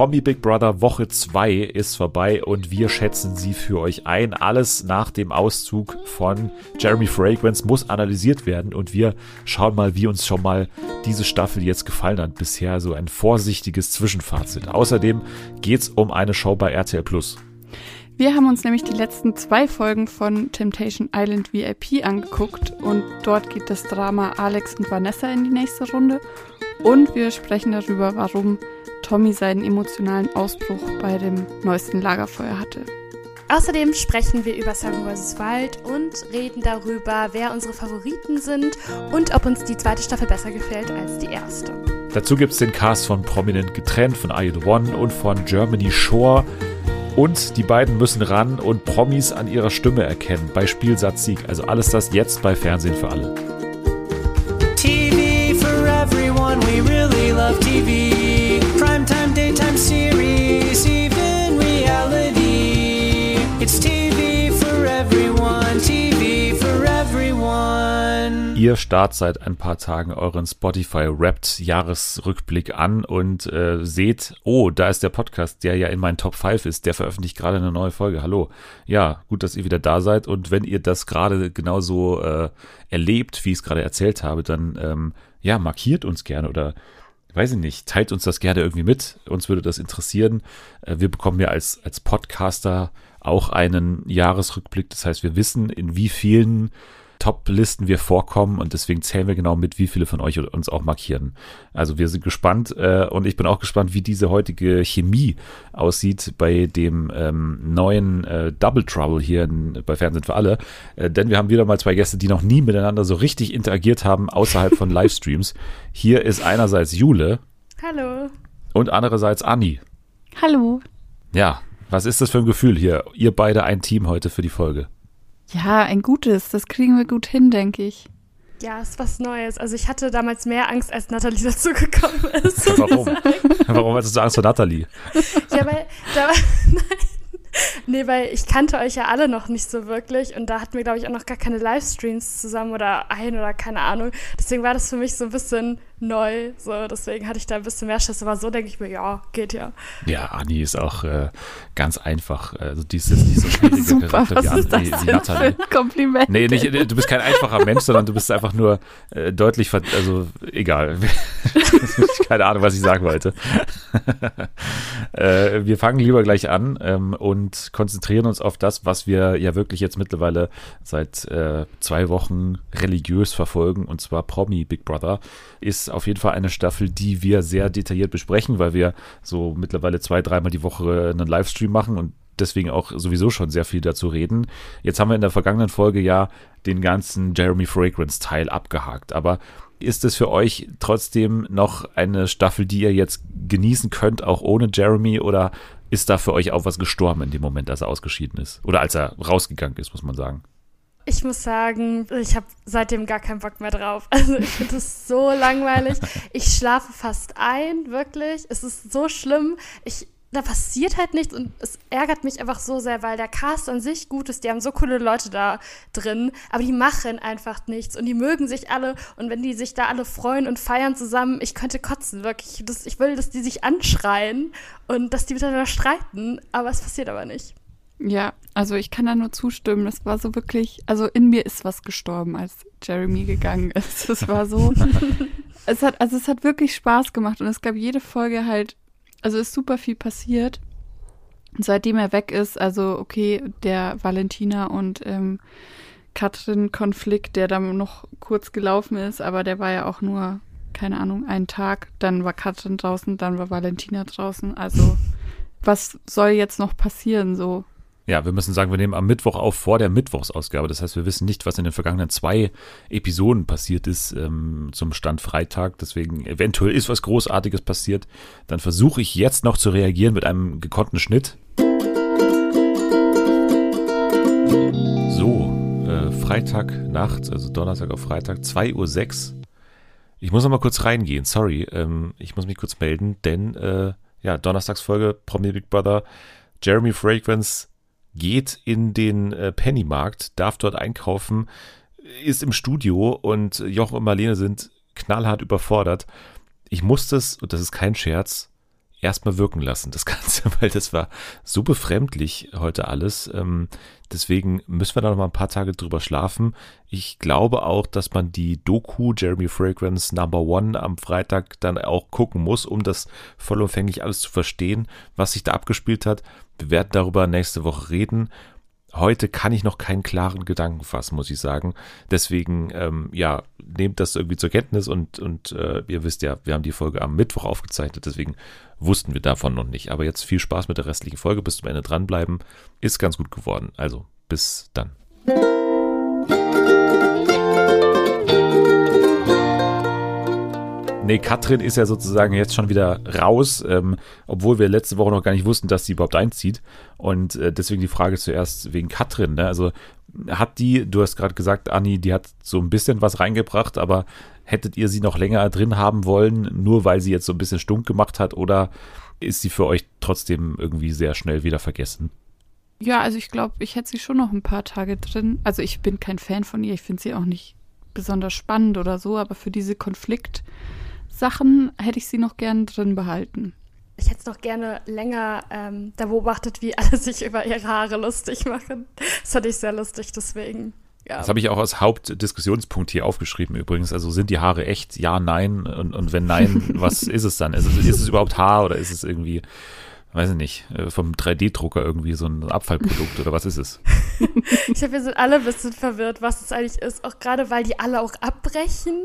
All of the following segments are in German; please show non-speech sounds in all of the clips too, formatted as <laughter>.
Promi Big Brother Woche 2 ist vorbei und wir schätzen sie für euch ein. Alles nach dem Auszug von Jeremy Fragrance muss analysiert werden und wir schauen mal, wie uns schon mal diese Staffel jetzt gefallen hat. Bisher so ein vorsichtiges Zwischenfazit. Außerdem geht es um eine Show bei RTL Plus. Wir haben uns nämlich die letzten zwei Folgen von Temptation Island VIP angeguckt und dort geht das Drama Alex und Vanessa in die nächste Runde und wir sprechen darüber, warum Tommy seinen emotionalen Ausbruch bei dem neuesten Lagerfeuer hatte. Außerdem sprechen wir über Seven vs. Wild und reden darüber, wer unsere Favoriten sind und ob uns die zweite Staffel besser gefällt als die erste. Dazu gibt es den Cast von Prominent getrennt, von The One und von Germany Shore. Und die beiden müssen ran und Promis an ihrer Stimme erkennen bei Spielsatz Sieg. Also alles das jetzt bei Fernsehen für alle. TV for everyone, we really love TV. Series, even reality. It's TV for everyone, TV for everyone. Ihr starrt seit ein paar Tagen euren Spotify Wrapped Jahresrückblick an und äh, seht, oh, da ist der Podcast, der ja in meinen Top 5 ist, der veröffentlicht gerade eine neue Folge. Hallo. Ja, gut, dass ihr wieder da seid und wenn ihr das gerade genauso äh, erlebt, wie ich es gerade erzählt habe, dann ähm, ja, markiert uns gerne oder weiß ich nicht, teilt uns das gerne irgendwie mit. Uns würde das interessieren. Äh, Wir bekommen ja als, als Podcaster auch einen Jahresrückblick. Das heißt, wir wissen, in wie vielen Top-Listen wir vorkommen und deswegen zählen wir genau mit, wie viele von euch uns auch markieren. Also wir sind gespannt äh, und ich bin auch gespannt, wie diese heutige Chemie aussieht bei dem ähm, neuen äh, Double Trouble hier in, bei Fernsehen für alle. Äh, denn wir haben wieder mal zwei Gäste, die noch nie miteinander so richtig interagiert haben außerhalb von <laughs> Livestreams. Hier ist einerseits Jule Hallo. und andererseits Anni. Hallo. Ja, was ist das für ein Gefühl hier? Ihr beide ein Team heute für die Folge. Ja, ein gutes. Das kriegen wir gut hin, denke ich. Ja, ist was Neues. Also ich hatte damals mehr Angst, als Nathalie <laughs> dazu gekommen ist. Warum? <laughs> Warum hast du so Angst vor Nathalie? Ja, weil da war, <laughs> nein. Nee, weil ich kannte euch ja alle noch nicht so wirklich und da hatten wir, glaube ich, auch noch gar keine Livestreams zusammen oder ein oder keine Ahnung. Deswegen war das für mich so ein bisschen neu. So, deswegen hatte ich da ein bisschen mehr Stress. Aber so denke ich mir, ja, geht ja. Ja, Anni ist auch äh, ganz einfach. Also die ist jetzt nicht so schwierig <laughs> Super, Charakter was wie, ist das wie, wie denn für Nathalie. ein Kompliment? Nee, nicht, du bist kein einfacher Mensch, sondern du bist einfach nur äh, deutlich, ver also egal. <laughs> Keine Ahnung, was ich sagen wollte. <laughs> äh, wir fangen lieber gleich an ähm, und konzentrieren uns auf das, was wir ja wirklich jetzt mittlerweile seit äh, zwei Wochen religiös verfolgen, und zwar Promi Big Brother. Ist auf jeden Fall eine Staffel, die wir sehr detailliert besprechen, weil wir so mittlerweile zwei, dreimal die Woche einen Livestream machen und deswegen auch sowieso schon sehr viel dazu reden. Jetzt haben wir in der vergangenen Folge ja den ganzen Jeremy Fragrance Teil abgehakt, aber ist es für euch trotzdem noch eine Staffel, die ihr jetzt genießen könnt, auch ohne Jeremy, oder ist da für euch auch was gestorben in dem Moment, als er ausgeschieden ist? Oder als er rausgegangen ist, muss man sagen. Ich muss sagen, ich habe seitdem gar keinen Bock mehr drauf. <laughs> Also ich finde es so langweilig. Ich schlafe fast ein, wirklich. Es ist so schlimm. Ich, da passiert halt nichts und es ärgert mich einfach so sehr, weil der Cast an sich gut ist. Die haben so coole Leute da drin, aber die machen einfach nichts und die mögen sich alle. Und wenn die sich da alle freuen und feiern zusammen, ich könnte kotzen, wirklich. Das, ich will, dass die sich anschreien und dass die miteinander streiten, aber es passiert aber nicht. Ja, also ich kann da nur zustimmen. Das war so wirklich, also in mir ist was gestorben, als Jeremy gegangen ist. Es war so, <laughs> es hat, also es hat wirklich Spaß gemacht und es gab jede Folge halt, also ist super viel passiert. Seitdem er weg ist, also okay, der Valentina und ähm, Katrin-Konflikt, der dann noch kurz gelaufen ist, aber der war ja auch nur, keine Ahnung, einen Tag. Dann war Katrin draußen, dann war Valentina draußen. Also was soll jetzt noch passieren so? Ja, wir müssen sagen, wir nehmen am Mittwoch auf vor der Mittwochsausgabe. Das heißt, wir wissen nicht, was in den vergangenen zwei Episoden passiert ist ähm, zum Stand Freitag. Deswegen eventuell ist was Großartiges passiert. Dann versuche ich jetzt noch zu reagieren mit einem gekonnten Schnitt. So, äh, Freitag nachts, also Donnerstag auf Freitag, 2.06 Uhr. Ich muss noch mal kurz reingehen, sorry. Ähm, ich muss mich kurz melden, denn äh, ja, Donnerstagsfolge Promi Big Brother. Jeremy Fragrance geht in den äh, Pennymarkt, darf dort einkaufen, ist im Studio und Jochen und Marlene sind knallhart überfordert. Ich muss das, und das ist kein Scherz, erstmal wirken lassen, das <laughs> Ganze, weil das war so befremdlich heute alles. Ähm, deswegen müssen wir da noch mal ein paar Tage drüber schlafen. Ich glaube auch, dass man die Doku Jeremy Fragrance Number One am Freitag dann auch gucken muss, um das vollumfänglich alles zu verstehen, was sich da abgespielt hat. Wir werden darüber nächste Woche reden. Heute kann ich noch keinen klaren Gedanken fassen, muss ich sagen. Deswegen, ähm, ja, nehmt das irgendwie zur Kenntnis und, und äh, ihr wisst ja, wir haben die Folge am Mittwoch aufgezeichnet, deswegen wussten wir davon noch nicht. Aber jetzt viel Spaß mit der restlichen Folge, bis zum Ende dranbleiben. Ist ganz gut geworden. Also, bis dann. Nee, Katrin ist ja sozusagen jetzt schon wieder raus, ähm, obwohl wir letzte Woche noch gar nicht wussten, dass sie überhaupt einzieht. Und äh, deswegen die Frage zuerst wegen Katrin. Ne? Also hat die, du hast gerade gesagt, Anni, die hat so ein bisschen was reingebracht, aber hättet ihr sie noch länger drin haben wollen, nur weil sie jetzt so ein bisschen stunk gemacht hat, oder ist sie für euch trotzdem irgendwie sehr schnell wieder vergessen? Ja, also ich glaube, ich hätte sie schon noch ein paar Tage drin. Also ich bin kein Fan von ihr, ich finde sie auch nicht besonders spannend oder so, aber für diese Konflikt- Sachen hätte ich sie noch gern drin behalten. Ich hätte es noch gerne länger ähm, da beobachtet, wie alle sich über ihre Haare lustig machen. Das fand ich sehr lustig, deswegen. Ja. Das habe ich auch als Hauptdiskussionspunkt hier aufgeschrieben übrigens. Also sind die Haare echt? Ja, nein. Und, und wenn nein, <laughs> was ist es dann? Ist es, ist es überhaupt Haar oder ist es irgendwie weiß ich nicht, äh, vom 3D-Drucker irgendwie so ein Abfallprodukt oder was ist es? <laughs> ich glaube, wir sind alle ein bisschen verwirrt, was es eigentlich ist, auch gerade weil die alle auch abbrechen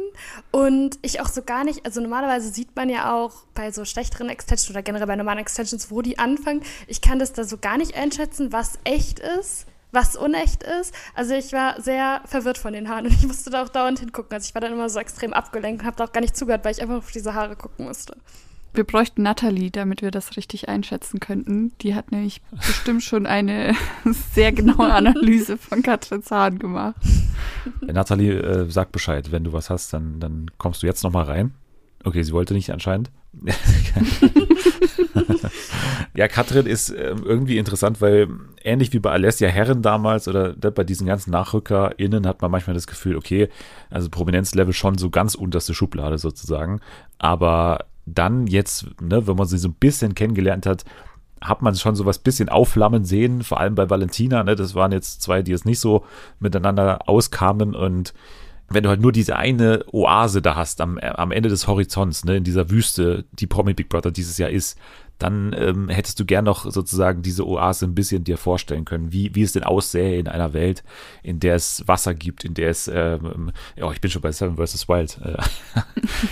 und ich auch so gar nicht, also normalerweise sieht man ja auch bei so schlechteren Extensions oder generell bei normalen Extensions, wo die anfangen. Ich kann das da so gar nicht einschätzen, was echt ist was unecht ist. Also ich war sehr verwirrt von den Haaren und ich musste da auch dauernd hingucken. Also ich war dann immer so extrem abgelenkt und habe da auch gar nicht zugehört, weil ich einfach auf diese Haare gucken musste. Wir bräuchten Natalie, damit wir das richtig einschätzen könnten. Die hat nämlich bestimmt schon eine <laughs> sehr genaue Analyse von Katrin Zahn gemacht. Natalie, äh, sag Bescheid. Wenn du was hast, dann, dann kommst du jetzt nochmal rein. Okay, sie wollte nicht anscheinend. <laughs> ja, Katrin ist äh, irgendwie interessant, weil ähnlich wie bei Alessia Herren damals oder bei diesen ganzen NachrückerInnen hat man manchmal das Gefühl, okay, also Prominenzlevel schon so ganz unterste Schublade sozusagen. Aber dann jetzt, ne, wenn man sie so ein bisschen kennengelernt hat, hat man schon so was bisschen aufflammen sehen, vor allem bei Valentina, ne, das waren jetzt zwei, die es nicht so miteinander auskamen und wenn du halt nur diese eine Oase da hast am, am Ende des Horizonts, ne, in dieser Wüste, die Promi Big Brother dieses Jahr ist, dann ähm, hättest du gern noch sozusagen diese Oase ein bisschen dir vorstellen können, wie, wie es denn aussähe in einer Welt, in der es Wasser gibt, in der es, ähm, ja, ich bin schon bei Seven vs. Wild, äh,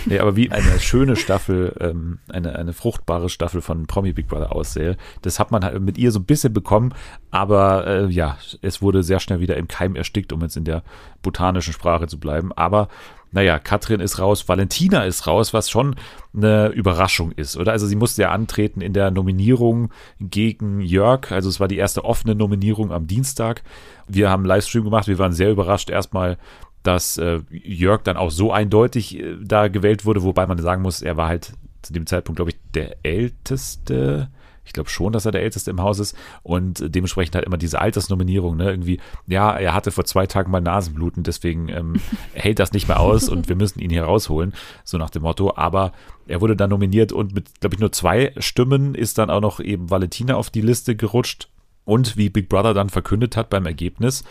<laughs> ja, aber wie eine schöne Staffel, ähm, eine, eine fruchtbare Staffel von Promi Big Brother aussähe. Das hat man halt mit ihr so ein bisschen bekommen, aber äh, ja, es wurde sehr schnell wieder im Keim erstickt, um jetzt in der botanischen Sprache zu bleiben, aber naja, Katrin ist raus, Valentina ist raus, was schon eine Überraschung ist, oder? Also sie musste ja antreten in der Nominierung gegen Jörg. Also es war die erste offene Nominierung am Dienstag. Wir haben einen Livestream gemacht, wir waren sehr überrascht erstmal, dass äh, Jörg dann auch so eindeutig äh, da gewählt wurde, wobei man sagen muss, er war halt zu dem Zeitpunkt, glaube ich, der älteste ich glaube schon, dass er der Älteste im Haus ist und dementsprechend halt immer diese Altersnominierung, ne? Irgendwie, ja, er hatte vor zwei Tagen mal Nasenbluten, deswegen ähm, <laughs> hält das nicht mehr aus und wir müssen ihn hier rausholen, so nach dem Motto. Aber er wurde dann nominiert und mit, glaube ich, nur zwei Stimmen ist dann auch noch eben Valentina auf die Liste gerutscht. Und wie Big Brother dann verkündet hat beim Ergebnis,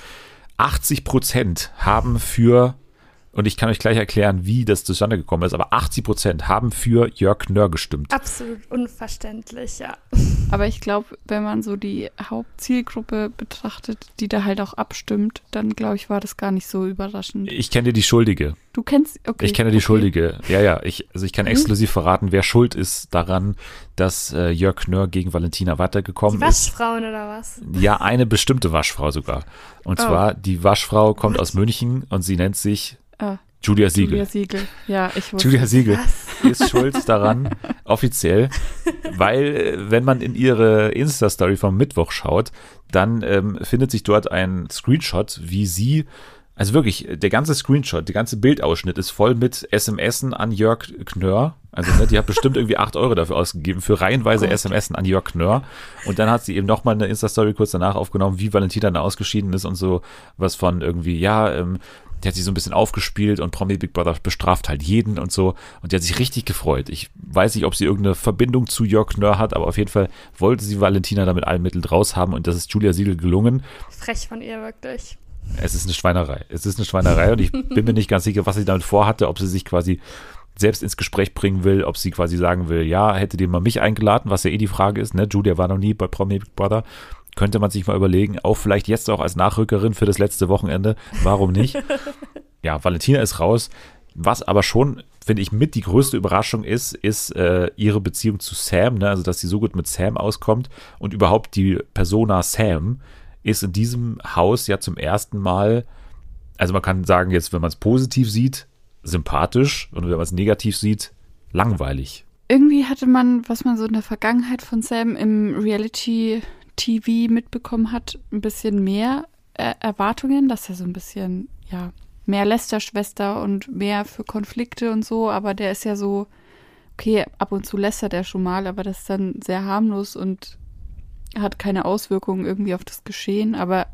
80 Prozent haben für und ich kann euch gleich erklären, wie das zustande gekommen ist. Aber 80 Prozent haben für Jörg Nörr gestimmt. Absolut unverständlich, ja. Aber ich glaube, wenn man so die Hauptzielgruppe betrachtet, die da halt auch abstimmt, dann glaube ich, war das gar nicht so überraschend. Ich kenne die Schuldige. Du kennst, okay. Ich kenne die okay. Schuldige. Ja, ja. Ich, also ich kann mhm. exklusiv verraten, wer schuld ist daran, dass äh, Jörg Nörr gegen Valentina weitergekommen die ist. Waschfrauen oder was? Ja, eine bestimmte Waschfrau sogar. Und oh. zwar, die Waschfrau kommt aus München und sie nennt sich Ah, Julia Siegel. Julia Siegel, ja, ich wusste. Julia Siegel Was? ist schuld daran, <laughs> offiziell, weil, äh, wenn man in ihre Insta-Story vom Mittwoch schaut, dann ähm, findet sich dort ein Screenshot, wie sie, also wirklich, der ganze Screenshot, der ganze Bildausschnitt ist voll mit SMSen an Jörg Knörr. Also, ne, die hat bestimmt irgendwie 8 Euro dafür ausgegeben, für reihenweise oh SMSen an Jörg Knörr. Und dann hat sie eben nochmal eine Insta-Story kurz danach aufgenommen, wie Valentina dann ausgeschieden ist und so was von irgendwie, ja, ähm, die hat sich so ein bisschen aufgespielt und Promi Big Brother bestraft halt jeden und so. Und die hat sich richtig gefreut. Ich weiß nicht, ob sie irgendeine Verbindung zu Jörg Knör hat, aber auf jeden Fall wollte sie Valentina da mit allen Mitteln draus haben und das ist Julia Siegel gelungen. Frech von ihr, wirklich. Es ist eine Schweinerei. Es ist eine Schweinerei und ich <laughs> bin mir nicht ganz sicher, was sie damit vorhatte, ob sie sich quasi selbst ins Gespräch bringen will, ob sie quasi sagen will, ja, hätte den mal mich eingeladen, was ja eh die Frage ist, ne? Julia war noch nie bei Promi Big Brother. Könnte man sich mal überlegen, auch vielleicht jetzt auch als Nachrückerin für das letzte Wochenende. Warum nicht? <laughs> ja, Valentina ist raus. Was aber schon, finde ich, mit die größte Überraschung ist, ist äh, ihre Beziehung zu Sam, ne? also dass sie so gut mit Sam auskommt und überhaupt die Persona Sam ist in diesem Haus ja zum ersten Mal, also man kann sagen, jetzt, wenn man es positiv sieht, sympathisch und wenn man es negativ sieht, langweilig. Irgendwie hatte man, was man so in der Vergangenheit von Sam im Reality-TV mitbekommen hat, ein bisschen mehr äh, Erwartungen, dass er so ein bisschen, ja, mehr Lästerschwester und mehr für Konflikte und so, aber der ist ja so, okay, ab und zu lästert er schon mal, aber das ist dann sehr harmlos und hat keine Auswirkungen irgendwie auf das Geschehen, aber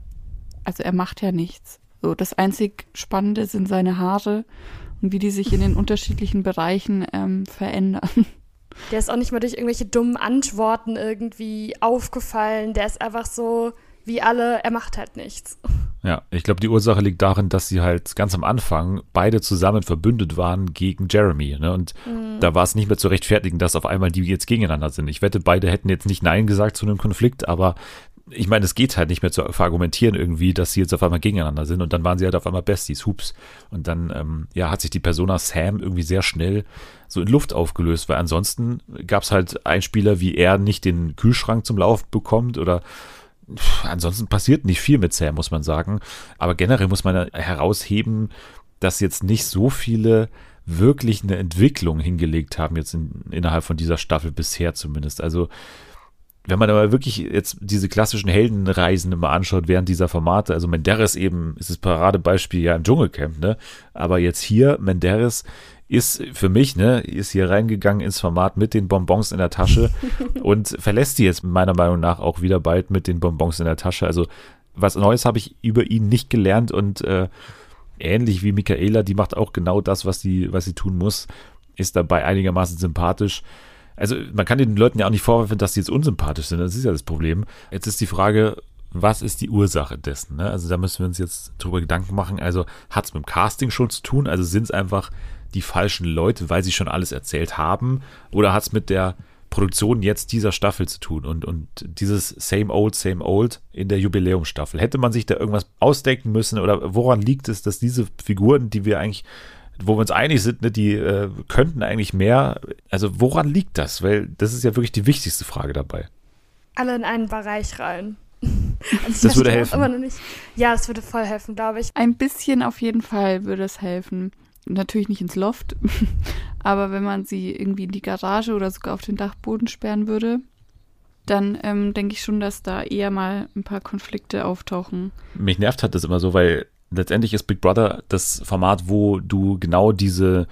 also er macht ja nichts. So, das einzig Spannende sind seine Haare und wie die sich in den unterschiedlichen Bereichen ähm, verändern. Der ist auch nicht mal durch irgendwelche dummen Antworten irgendwie aufgefallen. Der ist einfach so wie alle, er macht halt nichts. Ja, ich glaube, die Ursache liegt darin, dass sie halt ganz am Anfang beide zusammen verbündet waren gegen Jeremy. Ne? Und Mhm. da war es nicht mehr zu rechtfertigen, dass auf einmal die jetzt gegeneinander sind. Ich wette, beide hätten jetzt nicht Nein gesagt zu einem Konflikt, aber ich meine, es geht halt nicht mehr zu verargumentieren irgendwie, dass sie jetzt auf einmal gegeneinander sind und dann waren sie halt auf einmal Besties, hups. Und dann, ähm, ja, hat sich die Persona Sam irgendwie sehr schnell so in Luft aufgelöst, weil ansonsten gab es halt Einspieler, wie er nicht den Kühlschrank zum Lauf bekommt oder ansonsten passiert nicht viel mit Sam, muss man sagen. Aber generell muss man herausheben, dass jetzt nicht so viele wirklich eine Entwicklung hingelegt haben, jetzt in, innerhalb von dieser Staffel bisher zumindest. Also wenn man aber wirklich jetzt diese klassischen Heldenreisen immer anschaut während dieser Formate, also Menderes eben ist das Paradebeispiel ja im Dschungelcamp, ne? Aber jetzt hier, Menderes ist für mich, ne, ist hier reingegangen ins Format mit den Bonbons in der Tasche <laughs> und verlässt die jetzt meiner Meinung nach auch wieder bald mit den Bonbons in der Tasche. Also was Neues habe ich über ihn nicht gelernt und äh, ähnlich wie Michaela, die macht auch genau das, was sie, was sie tun muss, ist dabei einigermaßen sympathisch. Also man kann den Leuten ja auch nicht vorwerfen, dass sie jetzt unsympathisch sind. Das ist ja das Problem. Jetzt ist die Frage, was ist die Ursache dessen? Ne? Also da müssen wir uns jetzt drüber Gedanken machen. Also hat es mit dem Casting schon zu tun? Also sind es einfach die falschen Leute, weil sie schon alles erzählt haben? Oder hat es mit der Produktion jetzt dieser Staffel zu tun und, und dieses Same Old, Same Old in der Jubiläumsstaffel? Hätte man sich da irgendwas ausdenken müssen oder woran liegt es, dass diese Figuren, die wir eigentlich wo wir uns einig sind, ne, die äh, könnten eigentlich mehr. Also woran liegt das? Weil das ist ja wirklich die wichtigste Frage dabei. Alle in einen Bereich rein. <laughs> Also ich Das würde helfen. Immer noch nicht. Ja, das würde voll helfen, glaube ich. Ein bisschen auf jeden Fall würde es helfen. Natürlich nicht ins Loft, <laughs> aber wenn man sie irgendwie in die Garage oder sogar auf den Dachboden sperren würde, dann ähm, denke ich schon, dass da eher mal ein paar Konflikte auftauchen. Mich nervt hat das immer so, weil letztendlich ist Big Brother das Format, wo du genau diese,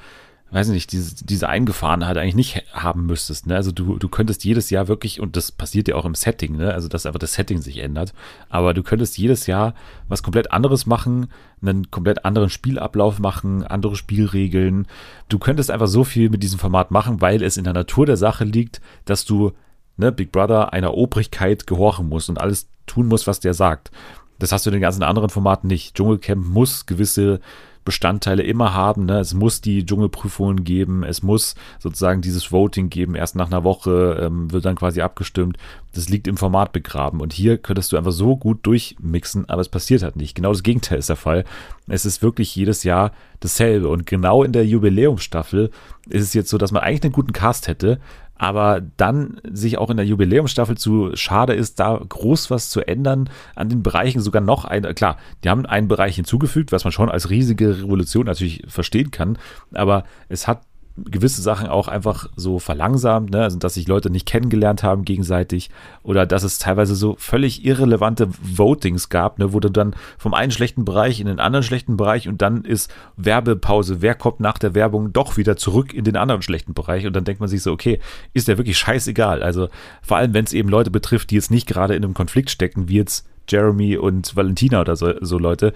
weiß nicht, diese, diese Eingefahrenheit eigentlich nicht haben müsstest. Ne? Also du, du könntest jedes Jahr wirklich, und das passiert ja auch im Setting, ne? also dass einfach das Setting sich ändert, aber du könntest jedes Jahr was komplett anderes machen, einen komplett anderen Spielablauf machen, andere Spielregeln. Du könntest einfach so viel mit diesem Format machen, weil es in der Natur der Sache liegt, dass du ne, Big Brother einer Obrigkeit gehorchen musst und alles tun musst, was der sagt. Das hast du in den ganzen anderen Formaten nicht. Dschungelcamp muss gewisse Bestandteile immer haben. Ne? Es muss die Dschungelprüfungen geben, es muss sozusagen dieses Voting geben. Erst nach einer Woche ähm, wird dann quasi abgestimmt. Das liegt im Format begraben. Und hier könntest du einfach so gut durchmixen, aber es passiert halt nicht. Genau das Gegenteil ist der Fall. Es ist wirklich jedes Jahr dasselbe. Und genau in der Jubiläumsstaffel ist es jetzt so, dass man eigentlich einen guten Cast hätte, aber dann sich auch in der Jubiläumsstaffel zu schade ist, da groß was zu ändern, an den Bereichen sogar noch ein, klar, die haben einen Bereich hinzugefügt, was man schon als riesige Revolution natürlich verstehen kann, aber es hat gewisse Sachen auch einfach so verlangsamt, ne? also dass sich Leute nicht kennengelernt haben gegenseitig oder dass es teilweise so völlig irrelevante Votings gab, ne? wo du dann vom einen schlechten Bereich in den anderen schlechten Bereich und dann ist Werbepause, wer kommt nach der Werbung doch wieder zurück in den anderen schlechten Bereich und dann denkt man sich so, okay, ist der wirklich scheißegal, also vor allem wenn es eben Leute betrifft, die jetzt nicht gerade in einem Konflikt stecken, wie jetzt Jeremy und Valentina oder so, so Leute,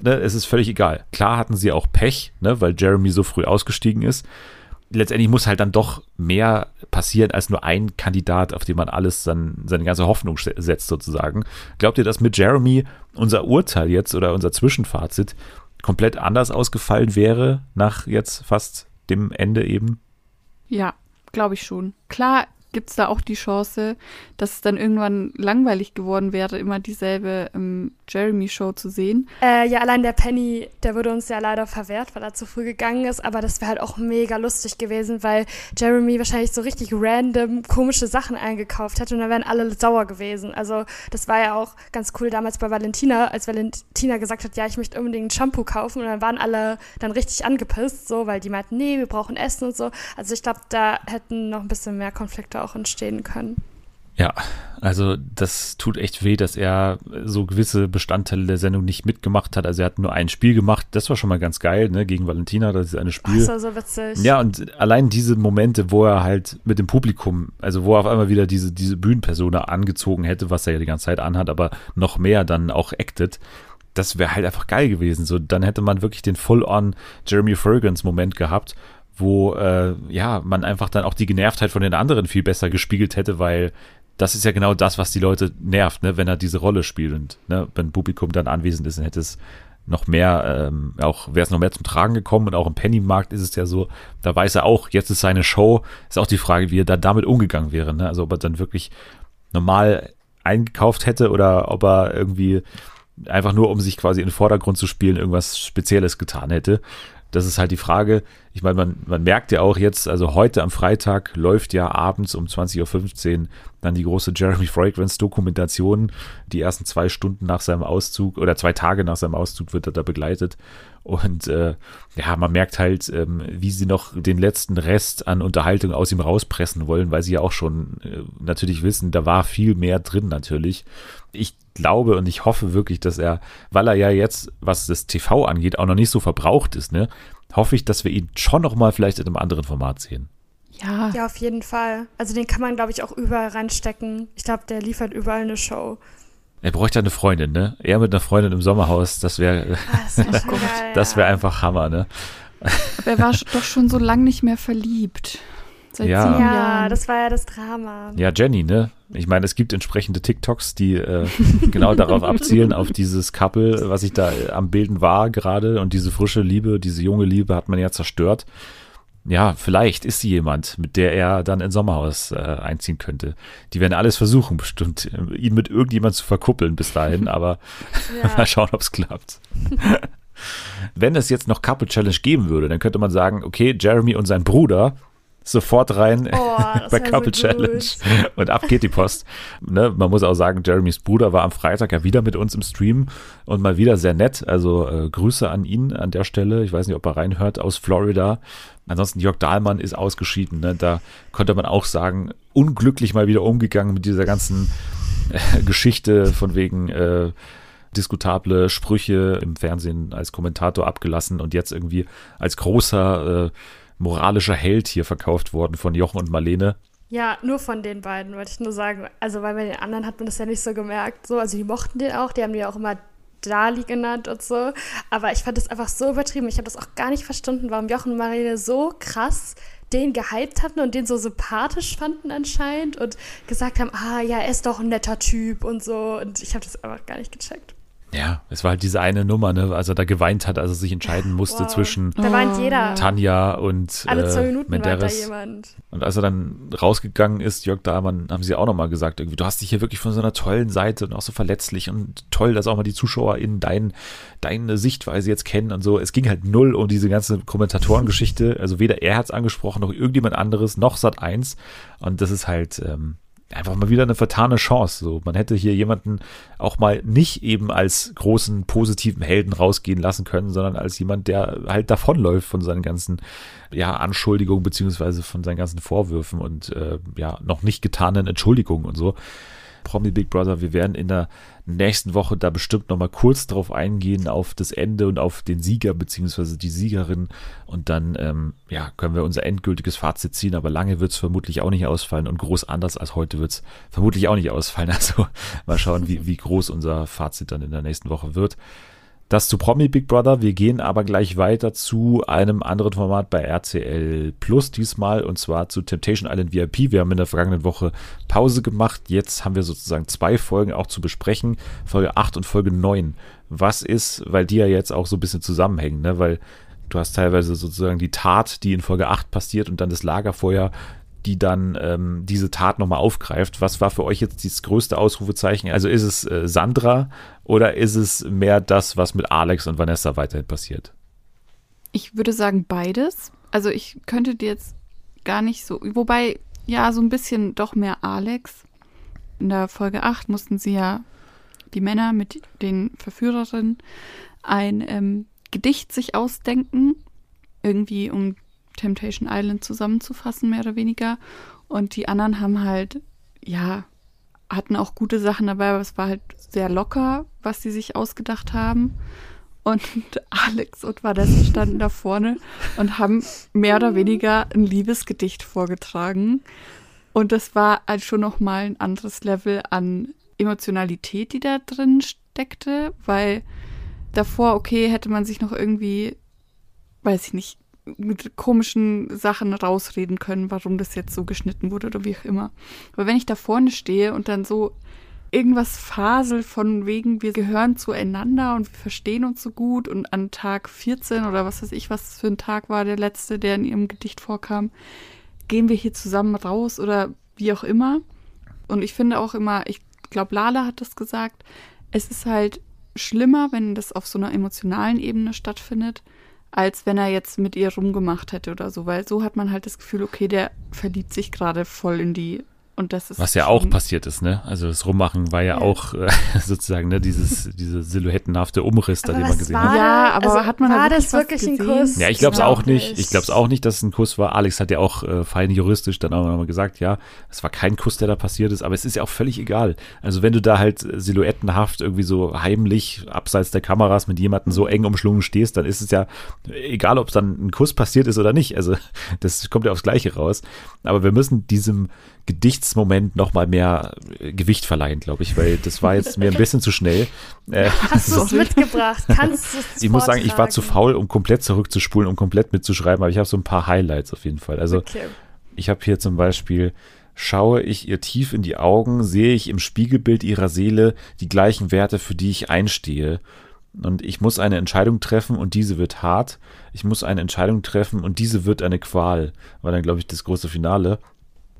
ne, es ist völlig egal. Klar hatten sie auch Pech, ne, weil Jeremy so früh ausgestiegen ist. Letztendlich muss halt dann doch mehr passieren als nur ein Kandidat, auf den man alles dann seine ganze Hoffnung se- setzt sozusagen. Glaubt ihr, dass mit Jeremy unser Urteil jetzt oder unser Zwischenfazit komplett anders ausgefallen wäre nach jetzt fast dem Ende eben? Ja, glaube ich schon. Klar gibt es da auch die Chance, dass es dann irgendwann langweilig geworden wäre, immer dieselbe ähm, Jeremy-Show zu sehen. Äh, ja, allein der Penny, der wurde uns ja leider verwehrt, weil er zu früh gegangen ist. Aber das wäre halt auch mega lustig gewesen, weil Jeremy wahrscheinlich so richtig random komische Sachen eingekauft hätte und dann wären alle sauer gewesen. Also das war ja auch ganz cool damals bei Valentina, als Valentina gesagt hat, ja, ich möchte unbedingt ein Shampoo kaufen und dann waren alle dann richtig angepisst, so, weil die meinten, nee, wir brauchen Essen und so. Also ich glaube, da hätten noch ein bisschen mehr Konflikte auch entstehen können. Ja, also das tut echt weh, dass er so gewisse Bestandteile der Sendung nicht mitgemacht hat. Also er hat nur ein Spiel gemacht, das war schon mal ganz geil, ne, gegen Valentina, das ist eine Spiel. Das war so witzig. Ja, und allein diese Momente, wo er halt mit dem Publikum, also wo er auf einmal wieder diese, diese Bühnenpersona angezogen hätte, was er ja die ganze Zeit anhat, aber noch mehr dann auch acted, das wäre halt einfach geil gewesen. So, dann hätte man wirklich den Full-on Jeremy Fergans-Moment gehabt, wo äh, ja man einfach dann auch die Genervtheit von den anderen viel besser gespiegelt hätte, weil das ist ja genau das, was die Leute nervt, ne, wenn er diese Rolle spielt und ne, wenn Publikum dann anwesend ist, dann hätte es noch mehr, ähm, auch wäre es noch mehr zum Tragen gekommen und auch im Pennymarkt ist es ja so, da weiß er auch, jetzt ist seine Show, ist auch die Frage, wie er dann damit umgegangen wäre, ne? also ob er dann wirklich normal eingekauft hätte oder ob er irgendwie einfach nur, um sich quasi in den Vordergrund zu spielen, irgendwas Spezielles getan hätte. Das ist halt die Frage. Ich meine, man, man merkt ja auch jetzt, also heute am Freitag läuft ja abends um 20.15 Uhr dann die große Jeremy Fragrance Dokumentation. Die ersten zwei Stunden nach seinem Auszug oder zwei Tage nach seinem Auszug wird er da begleitet. Und äh, ja, man merkt halt, ähm, wie sie noch den letzten Rest an Unterhaltung aus ihm rauspressen wollen, weil sie ja auch schon äh, natürlich wissen, da war viel mehr drin natürlich. Ich glaube und ich hoffe wirklich, dass er, weil er ja jetzt, was das TV angeht, auch noch nicht so verbraucht ist, ne, hoffe ich, dass wir ihn schon noch mal vielleicht in einem anderen Format sehen. Ja, Ja, auf jeden Fall. Also den kann man, glaube ich, auch überall reinstecken. Ich glaube, der liefert überall eine Show. Er bräuchte eine Freundin, ne? Er mit einer Freundin im Sommerhaus, das wäre, Ah, das <laughs> wäre einfach Hammer, ne? aber er war doch schon so lang nicht mehr verliebt. Seit Ja. sieben Jahren. das war ja das Drama. Ja, Jenny, ne? Ich meine, es gibt entsprechende TikToks, die äh, <laughs> genau darauf abzielen, auf dieses Couple, was ich da äh, am Bilden war gerade und diese frische Liebe, diese junge Liebe hat man ja zerstört. Ja, vielleicht ist sie jemand, mit der er dann ins Sommerhaus äh, einziehen könnte. Die werden alles versuchen, bestimmt, äh, ihn mit irgendjemand zu verkuppeln bis dahin, aber Ja. <laughs> mal schauen, ob es klappt. <laughs> Wenn es jetzt noch Couple Challenge geben würde, dann könnte man sagen, okay, Jeremy und sein Bruder sofort rein Oh, <laughs> bei Couple so. Challenge und ab geht die Post. Ne, man muss auch sagen, Jeremys Bruder war am Freitag ja wieder mit uns im Stream und mal wieder sehr nett. Also äh, Grüße an ihn an der Stelle. Ich weiß nicht, ob er reinhört aus Florida. Ansonsten Jörg Dahlmann ist ausgeschieden. Ne? Da konnte man auch sagen, unglücklich mal wieder umgegangen mit dieser ganzen äh, Geschichte von wegen äh, diskutable Sprüche im Fernsehen als Kommentator abgelassen und jetzt irgendwie als großer äh, moralischer Held hier verkauft worden von Jochen und Marlene. Ja, nur von den beiden, wollte ich nur sagen. Also, weil bei den anderen hat man das ja nicht so gemerkt. So, also die mochten den auch, die haben die auch immer Dali genannt und so. Aber ich fand das einfach so übertrieben. Ich habe das auch gar nicht verstanden, warum Jochen und Marlene so krass den gehypt hatten und den so sympathisch fanden anscheinend und gesagt haben, ah ja, er ist doch ein netter Typ und so. Und ich habe das einfach gar nicht gecheckt. Ja, es war halt diese eine Nummer, ne, als er da geweint hat, als er sich entscheiden musste Wow. zwischen Da weint jeder. Tanja und Alle zwei äh, Minuten weint da Menderes. jemand. Und als er dann rausgegangen ist, Jörg Dahlmann, haben sie auch nochmal gesagt, irgendwie, du hast dich hier wirklich von so einer tollen Seite und auch so verletzlich und toll, dass auch mal die ZuschauerInnen dein, deine Sichtweise jetzt kennen und so. Es ging halt null um diese ganze Kommentatorengeschichte. Also weder er hat es angesprochen, noch irgendjemand anderes, noch Sat 1. Und das ist halt, ähm, einfach mal wieder eine vertane Chance. So, man hätte hier jemanden auch mal nicht eben als großen positiven Helden rausgehen lassen können, sondern als jemand, der halt davonläuft von seinen ganzen ja, Anschuldigungen beziehungsweise von seinen ganzen Vorwürfen und äh, ja noch nicht getanen Entschuldigungen und so. Promi Big Brother, wir werden in der nächsten Woche da bestimmt nochmal kurz drauf eingehen, auf das Ende und auf den Sieger beziehungsweise die Siegerin. Und dann ähm, ja, können wir unser endgültiges Fazit ziehen, aber lange wird es vermutlich auch nicht ausfallen und groß anders als heute wird es vermutlich auch nicht ausfallen. <laughs> Also mal schauen, wie, wie groß unser Fazit dann in der nächsten Woche wird. Das zu Promi Big Brother. Wir gehen aber gleich weiter zu einem anderen Format bei RCL Plus diesmal und zwar zu Temptation Island VIP. Wir haben in der vergangenen Woche Pause gemacht. Jetzt haben wir sozusagen zwei Folgen auch zu besprechen. Folge 8 und Folge 9. Was ist, weil die ja jetzt auch so ein bisschen zusammenhängen, ne? Weil du hast teilweise sozusagen die Tat, die in Folge 8 passiert und dann das Lagerfeuer, die dann ähm, diese Tat nochmal aufgreift. Was war für euch jetzt das größte Ausrufezeichen? Also ist es äh, Sandra oder ist es mehr das, was mit Alex und Vanessa weiterhin passiert? Ich würde sagen beides. Also ich könnte dir jetzt gar nicht so, wobei ja, so ein bisschen doch mehr Alex. In der Folge 8 mussten sie ja die Männer mit den Verführerinnen ein ähm, Gedicht sich ausdenken, irgendwie um Temptation Island zusammenzufassen, mehr oder weniger. Und die anderen haben halt, ja, hatten auch gute Sachen dabei, aber es war halt sehr locker, was sie sich ausgedacht haben. Und <laughs> Alex und Vanessa standen da vorne und haben mehr oder weniger ein Liebesgedicht vorgetragen. Und das war halt schon nochmal ein anderes Level an Emotionalität, die da drin steckte, weil davor, okay, hätte man sich noch irgendwie, weiß ich nicht, mit komischen Sachen rausreden können, warum das jetzt so geschnitten wurde oder wie auch immer. Aber wenn ich da vorne stehe und dann so irgendwas fasel von wegen, wir gehören zueinander und wir verstehen uns so gut und an Tag 14 oder was weiß ich, was für ein Tag war der letzte, der in ihrem Gedicht vorkam, gehen wir hier zusammen raus oder wie auch immer. Und ich finde auch immer, ich glaube, Lala hat das gesagt, es ist halt schlimmer, wenn das auf so einer emotionalen Ebene stattfindet, als wenn er jetzt mit ihr rumgemacht hätte oder so, weil so hat man halt das Gefühl, okay, der verliebt sich gerade voll in die und das ist Was ja auch passiert ist, ne? Also das Rummachen war ja, Ja. auch äh, <laughs> sozusagen ne, dieses diese silhouettenhafte Umriss, da, den man was gesehen war hat. Ja, da- aber hat man da war wirklich das was wirklich ein gesehen? Kuss? Ja, ich glaube es Glaub auch nicht. Ich glaube es auch nicht, dass es ein Kuss war. Alex hat ja auch äh, fein juristisch dann auch nochmal gesagt, ja, es war kein Kuss, der da passiert ist, aber es ist ja auch völlig egal. Also wenn du da halt äh, silhouettenhaft irgendwie so heimlich abseits der Kameras mit jemandem so eng umschlungen stehst, dann ist es ja egal, ob es dann ein Kuss passiert ist oder nicht. Also <laughs> das kommt ja aufs Gleiche raus. Aber wir müssen diesem Gedichtsmoment nochmal mehr äh, Gewicht verleihen, glaube ich, weil das war jetzt mir ein bisschen zu schnell. Äh, Hast <laughs> du es mitgebracht? Kannst <laughs> du es ich muss sagen, ich war zu faul, um komplett zurückzuspulen, um komplett mitzuschreiben, aber ich habe so ein paar Highlights auf jeden Fall. Also Okay. ich habe hier zum Beispiel, schaue ich ihr tief in die Augen, sehe ich im Spiegelbild ihrer Seele die gleichen Werte, für die ich einstehe. Und ich muss eine Entscheidung treffen und diese wird hart. Ich muss eine Entscheidung treffen und diese wird eine Qual. War dann, glaube ich, das große Finale.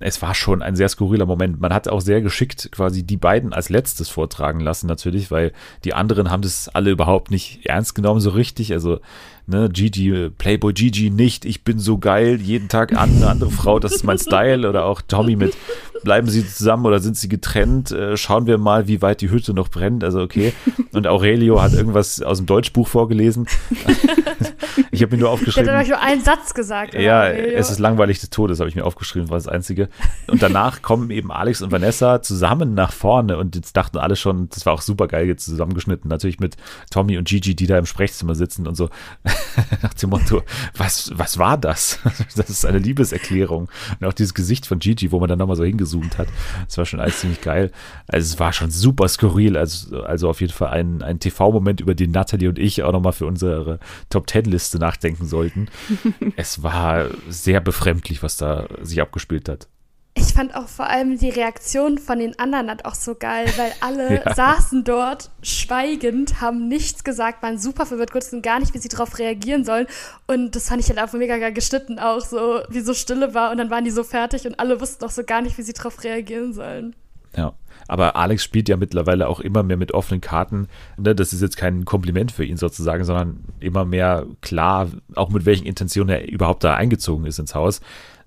Es war schon ein sehr skurriler Moment. Man hat auch sehr geschickt quasi die beiden als letztes vortragen lassen, natürlich, weil die anderen haben das alle überhaupt nicht ernst genommen, so richtig. Also, ne, Gigi, Playboy Gigi nicht, ich bin so geil, jeden Tag an eine andere Frau, das ist mein Style. Oder auch Tommy mit, bleiben sie zusammen oder sind sie getrennt? Äh, schauen wir mal, wie weit die Hütte noch brennt. Also, okay. <laughs> Und Aurelio hat irgendwas aus dem Deutschbuch vorgelesen. <laughs> ich habe mir nur Ich hätte aufgeschrieben. euch nur einen Satz gesagt. Ja, Aurelio? es ist langweilig des Todes, habe ich mir aufgeschrieben, war das Einzige. Und danach kommen eben Alex und Vanessa zusammen nach vorne und jetzt dachten alle schon, das war auch super geil jetzt zusammengeschnitten, natürlich mit Tommy und Gigi, die da im Sprechzimmer sitzen und so <laughs> nach dem Motto, was, was war das? Das ist eine Liebeserklärung. Und auch dieses Gesicht von Gigi, wo man dann nochmal so hingezoomt hat, das war schon alles ziemlich geil. Also es war schon super skurril, also, also auf jeden Fall ein, ein TV-Moment, über den Natalie und ich auch nochmal für unsere Top-Ten-Liste nachdenken sollten. <laughs> es war sehr befremdlich, was da sich abgespielt hat. Ich fand auch vor allem die Reaktion von den anderen halt auch so geil, weil alle <laughs> Ja. saßen dort schweigend, haben nichts gesagt, waren super verwirrt, wussten gar nicht, wie sie darauf reagieren sollen. Und das fand ich halt einfach mega geil geschnitten auch, so wie so Stille war. Und dann waren die so fertig und alle wussten auch so gar nicht, wie sie darauf reagieren sollen. Ja. Aber Alex spielt ja mittlerweile auch immer mehr mit offenen Karten. Ne? Das ist jetzt kein Kompliment für ihn sozusagen, sondern immer mehr klar, auch mit welchen Intentionen er überhaupt da eingezogen ist ins Haus.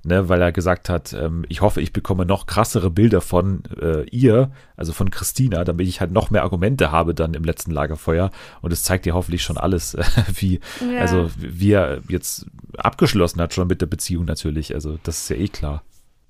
Ne, weil er gesagt hat, ähm, ich hoffe, ich bekomme noch krassere Bilder von äh, ihr, also von Christina, damit ich halt noch mehr Argumente habe dann im letzten Lagerfeuer. Und es zeigt dir hoffentlich schon alles, äh, <laughs> wie, Ja. also wie er jetzt abgeschlossen hat schon mit der Beziehung natürlich. Also das ist ja eh klar.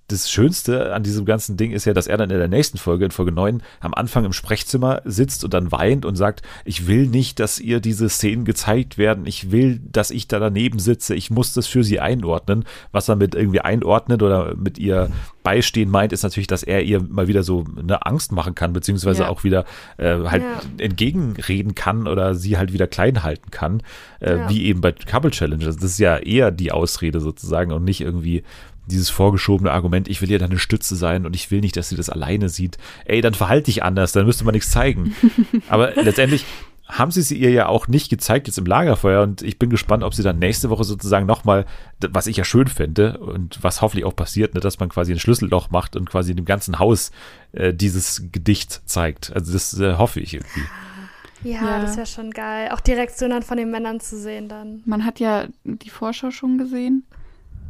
Das Schönste an diesem ganzen Ding ist ja, dass er dann in der nächsten Folge, in Folge 9, am Anfang im Sprechzimmer sitzt und dann weint und sagt, ich will nicht, dass ihr diese Szenen gezeigt werden, ich will, dass ich da daneben sitze, ich muss das für sie einordnen. Was er mit irgendwie einordnet oder mit ihr beistehen meint, ist natürlich, dass er ihr mal wieder so eine Angst machen kann, beziehungsweise Ja. auch wieder äh, halt Ja. entgegenreden kann oder sie halt wieder klein halten kann, äh, Ja. wie eben bei Couple Challenges. Das ist ja eher die Ausrede sozusagen und nicht irgendwie dieses vorgeschobene Argument, ich will ihr deine Stütze sein und ich will nicht, dass sie das alleine sieht. Ey, dann verhalte dich anders, dann müsste man nichts zeigen. <laughs> Aber letztendlich haben sie sie ihr ja auch nicht gezeigt jetzt im Lagerfeuer und ich bin gespannt, ob sie dann nächste Woche sozusagen nochmal, was ich ja schön fände und was hoffentlich auch passiert, ne, dass man quasi ein Schlüsselloch macht und quasi dem ganzen Haus äh, dieses Gedicht zeigt. Also das äh, hoffe ich irgendwie. Ja, Ja. das wäre schon geil. Auch die Reaktion dann von den Männern zu sehen dann. Man hat ja die Vorschau schon gesehen,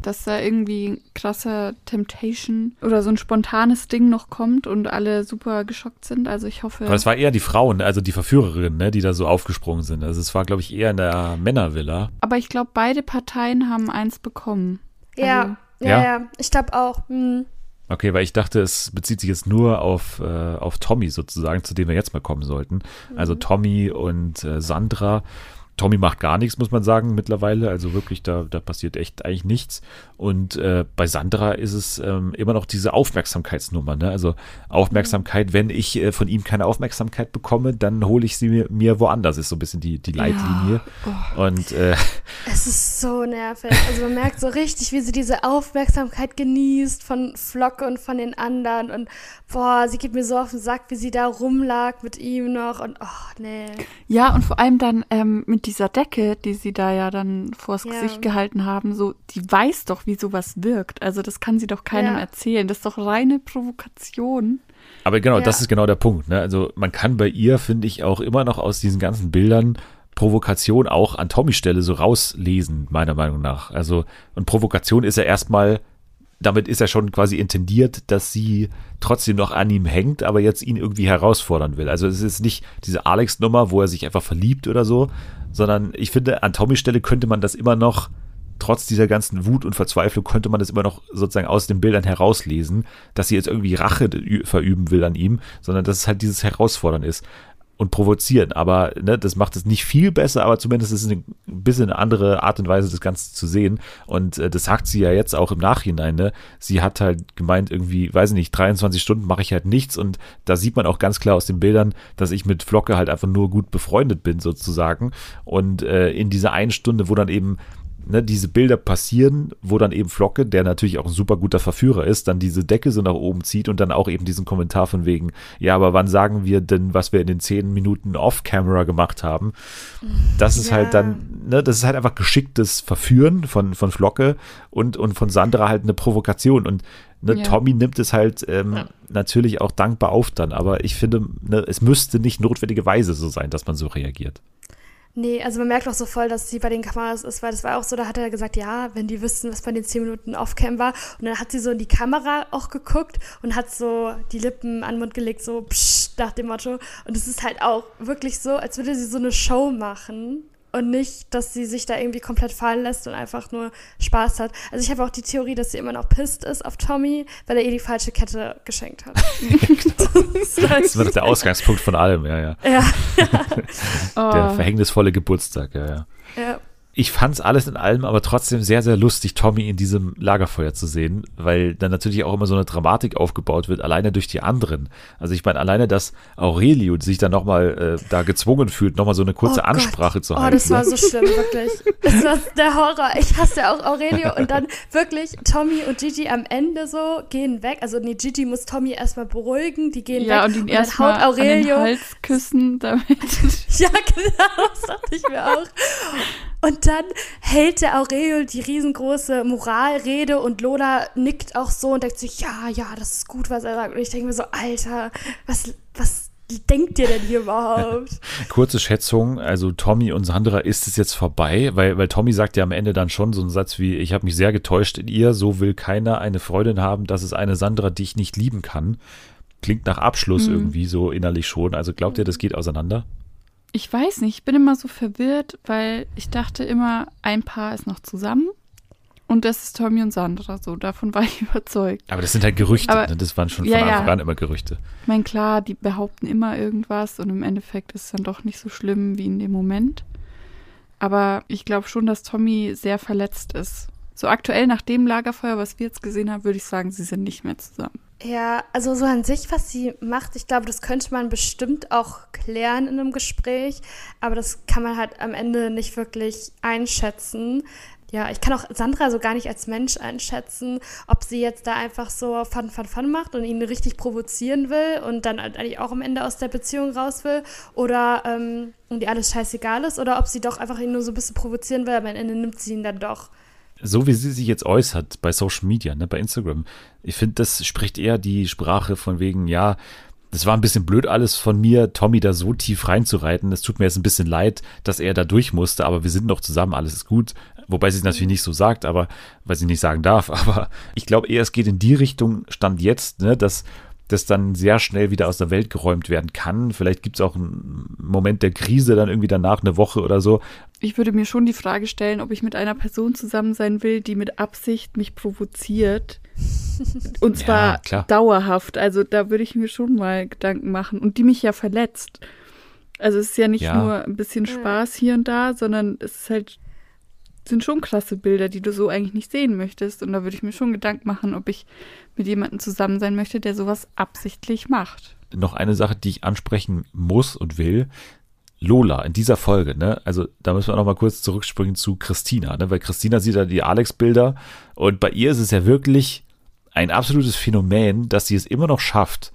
dass da irgendwie ein krasser Temptation oder so ein spontanes Ding noch kommt und alle super geschockt sind. Also ich hoffe. Aber es war eher die Frauen, also die Verführerinnen, ne, die da so aufgesprungen sind. Also es war, glaube ich, eher in der Männervilla. aber ich glaube, beide Parteien haben eins bekommen. Ja, Also- ja, Ja? ja. Ich glaube auch. Hm. Okay, weil ich dachte, es bezieht sich jetzt nur auf, äh, auf Tommy sozusagen, zu dem wir jetzt mal kommen sollten. Also Tommy und äh, Sandra. Tommy macht gar nichts, muss man sagen, mittlerweile. Also wirklich, da, da passiert echt eigentlich nichts. Und äh, bei Sandra ist es ähm, immer noch diese Aufmerksamkeitsnummer. Ne? Also Aufmerksamkeit, wenn ich äh, von ihm keine Aufmerksamkeit bekomme, dann hole ich sie mir, mir woanders, ist so ein bisschen die, die Leitlinie. Und äh, Es ist so nervig. Also man merkt so richtig, wie sie diese Aufmerksamkeit genießt von Flocke und von den anderen. Und boah, sie geht mir so auf den Sack, wie sie da rumlag mit ihm noch. Und oh, nee. Ja, und vor allem dann ähm, mit dieser Decke, die sie da ja dann vors Ja. Gesicht gehalten haben, so, die weiß doch, wie sowas wirkt. Also das kann sie doch keinem Ja. erzählen. Das ist doch reine Provokation. Aber genau, Ja. das ist genau der Punkt. Ne? Also man kann bei ihr, finde ich, auch immer noch aus diesen ganzen Bildern Provokation auch an Tommys Stelle so rauslesen, meiner Meinung nach. Also, und Provokation ist ja erstmal, damit ist ja schon quasi intendiert, dass sie trotzdem noch an ihm hängt, aber jetzt ihn irgendwie herausfordern will. Also es ist nicht diese Alex-Nummer, wo er sich einfach verliebt oder so, sondern ich finde, an Tommys Stelle könnte man das immer noch trotz dieser ganzen Wut und Verzweiflung könnte man das immer noch sozusagen aus den Bildern herauslesen, dass sie jetzt irgendwie Rache verüben will an ihm, sondern dass es halt dieses Herausfordern ist und provozieren. Aber ne, das macht es nicht viel besser, aber zumindest ist es ein bisschen eine andere Art und Weise, das Ganze zu sehen. Und äh, das sagt sie ja jetzt auch im Nachhinein. Ne? Sie hat halt gemeint, irgendwie, weiß ich nicht, 23 Stunden mache ich halt nichts. Und da sieht man auch ganz klar aus den Bildern, dass ich mit Flocke halt einfach nur gut befreundet bin, sozusagen. Und äh, in dieser einen Stunde, wo dann eben ne, diese Bilder passieren, wo dann eben Flocke, der natürlich auch ein super guter Verführer ist, dann diese Decke so nach oben zieht und dann auch eben diesen Kommentar von wegen, ja, aber wann sagen wir denn, was wir in den zehn Minuten off-camera gemacht haben? Das ist Ja. halt dann, ne, das ist halt einfach geschicktes Verführen von, von Flocke und, und von Sandra halt eine Provokation und ne, Ja. Tommy nimmt es halt ähm, natürlich auch dankbar auf dann, aber ich finde, ne, es müsste nicht notwendigerweise so sein, dass man so reagiert. Nee, also man merkt auch so voll, dass sie bei den Kameras ist, weil das war auch so, da hat er gesagt, ja, wenn die wüssten, was bei den 10 Minuten Offcam war. Und dann hat sie so in die Kamera auch geguckt und hat so die Lippen an den Mund gelegt, so psch, nach dem Motto. Und es ist halt auch wirklich so, als würde sie so eine Show machen. Und nicht, dass sie sich da irgendwie komplett fallen lässt und einfach nur Spaß hat. Also ich habe auch die Theorie, dass sie immer noch pisst ist auf Tommy, weil er ihr die falsche Kette geschenkt hat. <laughs> <laughs> das wird der Ausgangspunkt von allem, ja, ja. ja, <laughs> Der Oh, verhängnisvolle Geburtstag, ja, ja. ja. Ich fand's alles in allem aber trotzdem sehr, sehr lustig, Tommy in diesem Lagerfeuer zu sehen, weil dann natürlich auch immer so eine Dramatik aufgebaut wird, alleine durch die anderen. Also ich meine, alleine, dass Aurelio sich dann nochmal äh, da gezwungen fühlt, nochmal so eine kurze Oh Gott. Ansprache zu Oh, halten. das war ne? so schlimm, wirklich. Das war der Horror. Ich hasse auch Aurelio. Und dann wirklich Tommy und Gigi am Ende so gehen weg. Also nee, Gigi muss Tommy erstmal beruhigen. Die gehen ja, weg. und ihn dann erstmal haut an den Aurelio. Hals küssen, damit. <laughs> Ja, genau, das dachte ich mir auch. Und dann hält der Aurelio die riesengroße Moralrede und Lola nickt auch so und denkt sich, ja, ja, das ist gut, was er sagt. Und ich denke mir so, Alter, was, was denkt ihr denn hier überhaupt? Kurze Schätzung, also Tommy und Sandra ist es jetzt vorbei, weil, weil Tommy sagt ja am Ende dann schon so einen Satz wie, ich habe mich sehr getäuscht in ihr, so will keiner eine Freundin haben, das ist eine Sandra, die ich nicht lieben kann. Klingt nach Abschluss irgendwie so innerlich schon. Also glaubt ihr, das geht auseinander? Ich weiß nicht, ich bin immer so verwirrt, weil ich dachte immer, ein Paar ist noch zusammen. Und das ist Tommy und Sandra so. Davon war ich <laughs> überzeugt. Aber das sind halt Gerüchte. Aber- ne? Das waren schon Ja, von ja. Anfang an immer Gerüchte. Ich meine, klar, die behaupten immer irgendwas und im Endeffekt ist es dann doch nicht so schlimm wie in dem Moment. Aber ich glaube schon, dass Tommy sehr verletzt ist. So aktuell nach dem Lagerfeuer, was wir jetzt gesehen haben, würde ich sagen, sie sind nicht mehr zusammen. Ja, also so an sich, was sie macht, ich glaube, das könnte man bestimmt auch klären in einem Gespräch, aber das kann man halt am Ende nicht wirklich einschätzen. Ja, ich kann auch Sandra so gar nicht als Mensch einschätzen, ob sie jetzt da einfach so Fun, Fun, Fun macht und ihn richtig provozieren will und dann halt eigentlich auch am Ende aus der Beziehung raus will oder ähm, und ihr alles scheißegal ist oder ob sie doch einfach ihn nur so ein bisschen provozieren will, aber am Ende nimmt sie ihn dann doch. So wie sie sich jetzt äußert bei Social Media, ne, bei Instagram, ich finde, das spricht eher die Sprache von wegen, ja, das war ein bisschen blöd alles von mir, Tommy da so tief reinzureiten. Es tut mir jetzt ein bisschen leid, dass er da durch musste, aber wir sind noch zusammen, alles ist gut. Wobei sie es natürlich nicht so sagt, aber weil sie nicht sagen darf. <laughs> Aber ich glaube eher, es geht in die Richtung, Stand jetzt, ne, dass das dann sehr schnell wieder aus der Welt geräumt werden kann. Vielleicht gibt es auch einen Moment der Krise dann irgendwie danach, eine Woche oder so. Ich würde mir schon die Frage stellen, ob ich mit einer Person zusammen sein will, die mit Absicht mich provoziert. <laughs> Und Ja, zwar klar. dauerhaft. Also da würde ich mir schon mal Gedanken machen. Und die mich ja verletzt. Also es ist ja nicht Ja. nur ein bisschen Spaß hier und da, sondern es ist halt, sind schon krasse Bilder, die du so eigentlich nicht sehen möchtest. Und da würde ich mir schon Gedanken machen, ob ich mit jemandem zusammen sein möchte, der sowas absichtlich macht. noch eine Sache, die ich ansprechen muss und will. Lola in dieser Folge, ne? Also da müssen wir noch mal kurz zurückspringen zu Christina, ne? Weil Christina sieht ja die Alex-Bilder und bei ihr ist es ja wirklich ein absolutes Phänomen, dass sie es immer noch schafft,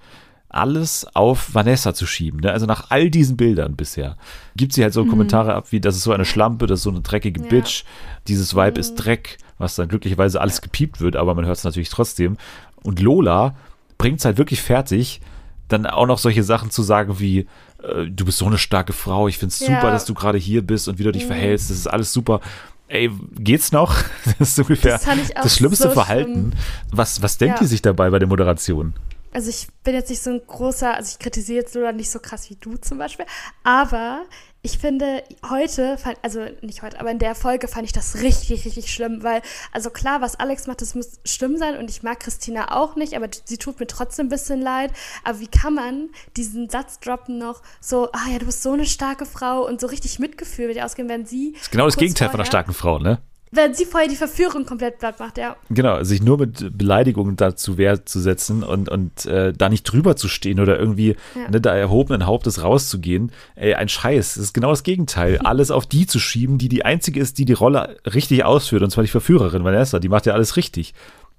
alles auf Vanessa zu schieben. Ne? Also nach all diesen Bildern bisher gibt sie halt so Kommentare ab, wie das ist so eine Schlampe, das ist so eine dreckige Ja. Bitch, dieses Vibe ist Dreck, was dann glücklicherweise alles gepiept wird, aber man hört es natürlich trotzdem. Und Lola bringt es halt wirklich fertig, dann auch noch solche Sachen zu sagen wie, äh, du bist so eine starke Frau, ich finde es Ja. super, dass du gerade hier bist und wie du dich verhältst, das ist alles super. Ey, geht's noch? <laughs> Das ist ungefähr Das das schlimmste so Verhalten. Was, was denkt Ja. die sich dabei bei der Moderation? Also ich bin jetzt nicht so ein großer, also ich kritisiere jetzt Lola nicht so krass wie du zum Beispiel, aber ich finde heute, also nicht heute, aber in der Folge fand ich das richtig, richtig schlimm, weil, also klar, was Alex macht, das muss schlimm sein und ich mag Christina auch nicht, aber sie tut mir trotzdem ein bisschen leid. Aber wie kann man diesen Satz droppen noch so, ah ja, du bist so eine starke Frau und so richtig Mitgefühl mit ihr ausgehen, wenn sie. Das ist genau das Gegenteil von einer vorher- starken Frau, ne? Wenn sie vorher die Verführung komplett platt macht, ja. Genau, sich nur mit Beleidigungen dazu Wehr zu setzen und, und äh, da nicht drüber zu stehen oder irgendwie Ja. ne, da erhobenen Hauptes rauszugehen. Ey, ein Scheiß. Das ist genau das Gegenteil. <laughs> Alles auf die zu schieben, die die einzige ist, die die Rolle richtig ausführt. Und zwar die Verführerin Vanessa. Die macht ja alles richtig.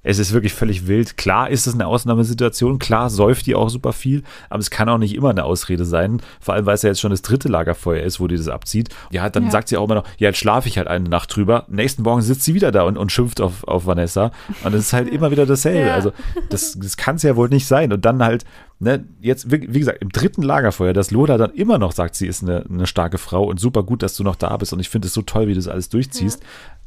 Es ist wirklich völlig wild. Klar ist es eine Ausnahmesituation. Klar säuft die auch super viel. Aber es kann auch nicht immer eine Ausrede sein. Vor allem, weil es ja jetzt schon das dritte Lagerfeuer ist, wo die das abzieht. Ja, dann Ja. sagt sie auch immer noch, ja, jetzt schlafe ich halt eine Nacht drüber. Nächsten Morgen sitzt sie wieder da und, und schimpft auf, auf Vanessa. Und es ist halt immer wieder dasselbe. <laughs> Ja. Also das, das kann es ja wohl nicht sein. Und dann halt, ne, jetzt, wie, wie gesagt, im dritten Lagerfeuer, dass Lola dann immer noch sagt, sie ist eine, eine starke Frau und super gut, dass du noch da bist. Und ich finde es so toll, wie du das alles durchziehst.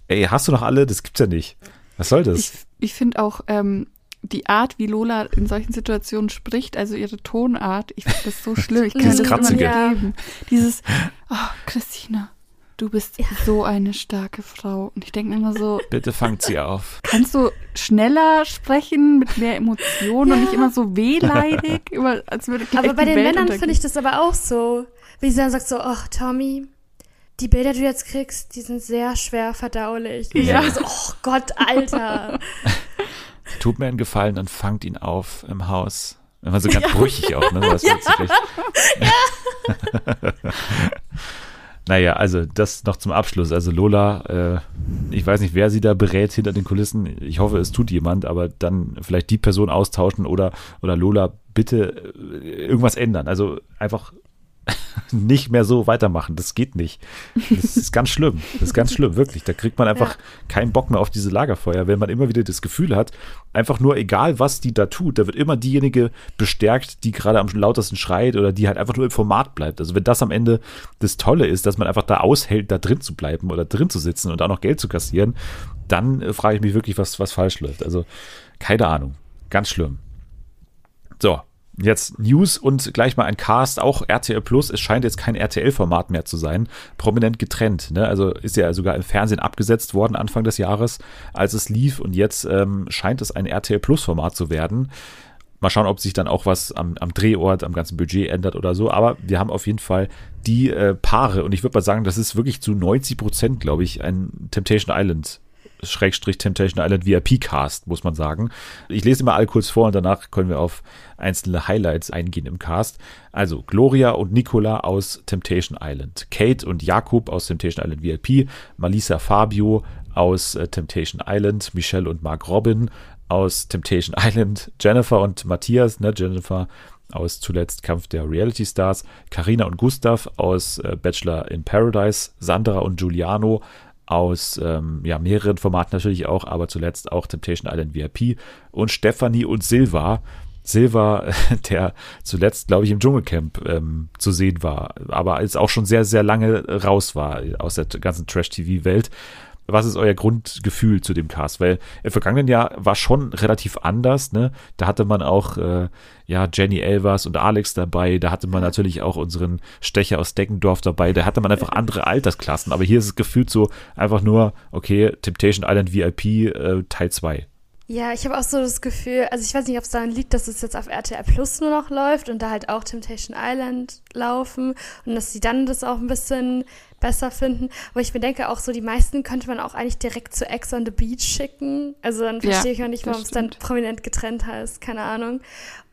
Ey, hast du noch alle? Das gibt's ja nicht. Was soll das? Ich, ich finde auch ähm, die Art, wie Lola in solchen Situationen spricht, also ihre Tonart, ich finde das so <laughs> schlimm. Ich kann das immer Kratzige. nicht geben. Dieses, <laughs> oh, Christina, du bist so eine starke Frau. Und ich denke mir immer so, <laughs> Bitte fangt sie auf. kannst du schneller sprechen, mit mehr Emotionen und nicht immer so wehleidig, immer, als würde Aber bei den Welt Männern finde ich das aber auch so. Wie sie dann sagt so, ach Tommy, die Bilder, die du jetzt kriegst, die sind sehr schwer verdaulich. Und ich Ja. so, oh Gott, Alter. <laughs> Tut mir einen Gefallen, dann fangt ihn auf im Haus. Immer so ganz brüchig auch, ne? Das wird sich naja, also das noch zum Abschluss. Also Lola, äh, ich weiß nicht, wer sie da berät hinter den Kulissen. Ich hoffe, es tut jemand, aber dann vielleicht die Person austauschen oder, oder Lola bitte äh, irgendwas ändern. Also einfach <laughs> nicht mehr so weitermachen. Das geht nicht. Das ist ganz schlimm. Das ist ganz schlimm, wirklich. Da kriegt man einfach keinen Bock mehr auf diese Lagerfeuer, wenn man immer wieder das Gefühl hat, einfach nur egal, was die da tut, da wird immer diejenige bestärkt, die gerade am lautesten schreit oder die halt einfach nur im Format bleibt. Also wenn das am Ende das Tolle ist, dass man einfach da aushält, da drin zu bleiben oder drin zu sitzen und auch noch Geld zu kassieren, dann äh, frage ich mich wirklich, was, was falsch läuft. Also keine Ahnung. Ganz schlimm. So, Jetzt News und gleich mal ein Cast, auch RTL Plus. Es scheint jetzt kein RTL-Format mehr zu sein. Prominent getrennt. Ne? Also ist ja sogar im Fernsehen abgesetzt worden Anfang des Jahres, als es lief. Und jetzt ähm, scheint es ein RTL Plus-Format zu werden. Mal schauen, ob sich dann auch was am, am, Drehort, am ganzen Budget ändert oder so. Aber wir haben auf jeden Fall die äh, Paare. Und ich würde mal sagen, das ist wirklich zu 90 Prozent, glaube ich, ein Temptation Island Schrägstrich Temptation Island VIP-Cast, muss man sagen. Ich lese immer alle kurz vor und danach können wir auf einzelne Highlights eingehen im Cast. Also Gloria und Nicola aus Temptation Island, Kate und Jakob aus Temptation Island VIP, Malisa Fabio aus äh, Temptation Island, Michelle und Mark Robin aus Temptation <laughs> Island, Jennifer und Matthias, ne, Jennifer aus zuletzt Kampf der Reality Stars, Karina und Gustav aus äh, Bachelor in Paradise, Sandra und Giuliano aus ähm, ja, mehreren Formaten natürlich auch, aber zuletzt auch Temptation Island VIP und Stephanie und Silva. Silva, <laughs> der zuletzt, glaube ich, im Dschungelcamp ähm, zu sehen war, aber jetzt auch schon sehr, sehr lange raus war aus der ganzen Trash-TV-Welt was ist euer Grundgefühl zu dem Cast? Weil im vergangenen Jahr war schon relativ anders, ne? Da hatte man auch äh, ja Jenny Elvers und Alex dabei, da hatte man natürlich auch unseren Stecher aus Deckendorf dabei, da hatte man einfach <laughs> andere Altersklassen, aber hier ist es gefühlt so einfach nur, okay, Temptation Island VIP äh, Teil 2. Ja, ich habe auch so das Gefühl, also ich weiß nicht, ob es daran liegt, dass es jetzt auf RTL Plus nur noch läuft und da halt auch Temptation Island laufen und dass sie dann das auch ein bisschen besser finden. Aber ich mir denke auch so, die meisten könnte man auch eigentlich direkt zu Ex on the Beach schicken. Also dann verstehe ja, ich auch nicht, warum es dann prominent getrennt heißt. Keine Ahnung.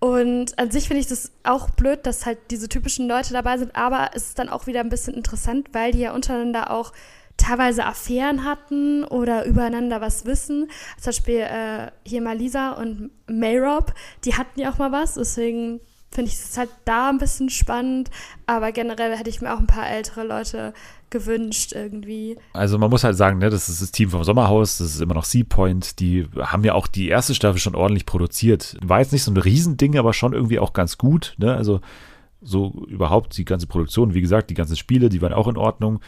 Und an sich finde ich das auch blöd, dass halt diese typischen Leute dabei sind. Aber es ist dann auch wieder ein bisschen interessant, weil die ja untereinander auch teilweise Affären hatten oder übereinander was wissen. Zum Beispiel äh, hier mal Lisa und Mayrob, die hatten ja auch mal was. Deswegen finde ich es halt da ein bisschen spannend. Aber generell hätte ich mir auch ein paar ältere Leute gewünscht irgendwie. Also man muss halt sagen, ne, das ist das Team vom Sommerhaus, das ist immer noch Seapoint, die haben ja auch die erste Staffel schon ordentlich produziert. War jetzt nicht so ein Riesending, aber schon irgendwie auch ganz gut, ne? Also so überhaupt die ganze Produktion, wie gesagt, die ganzen Spiele, die waren auch in Ordnung.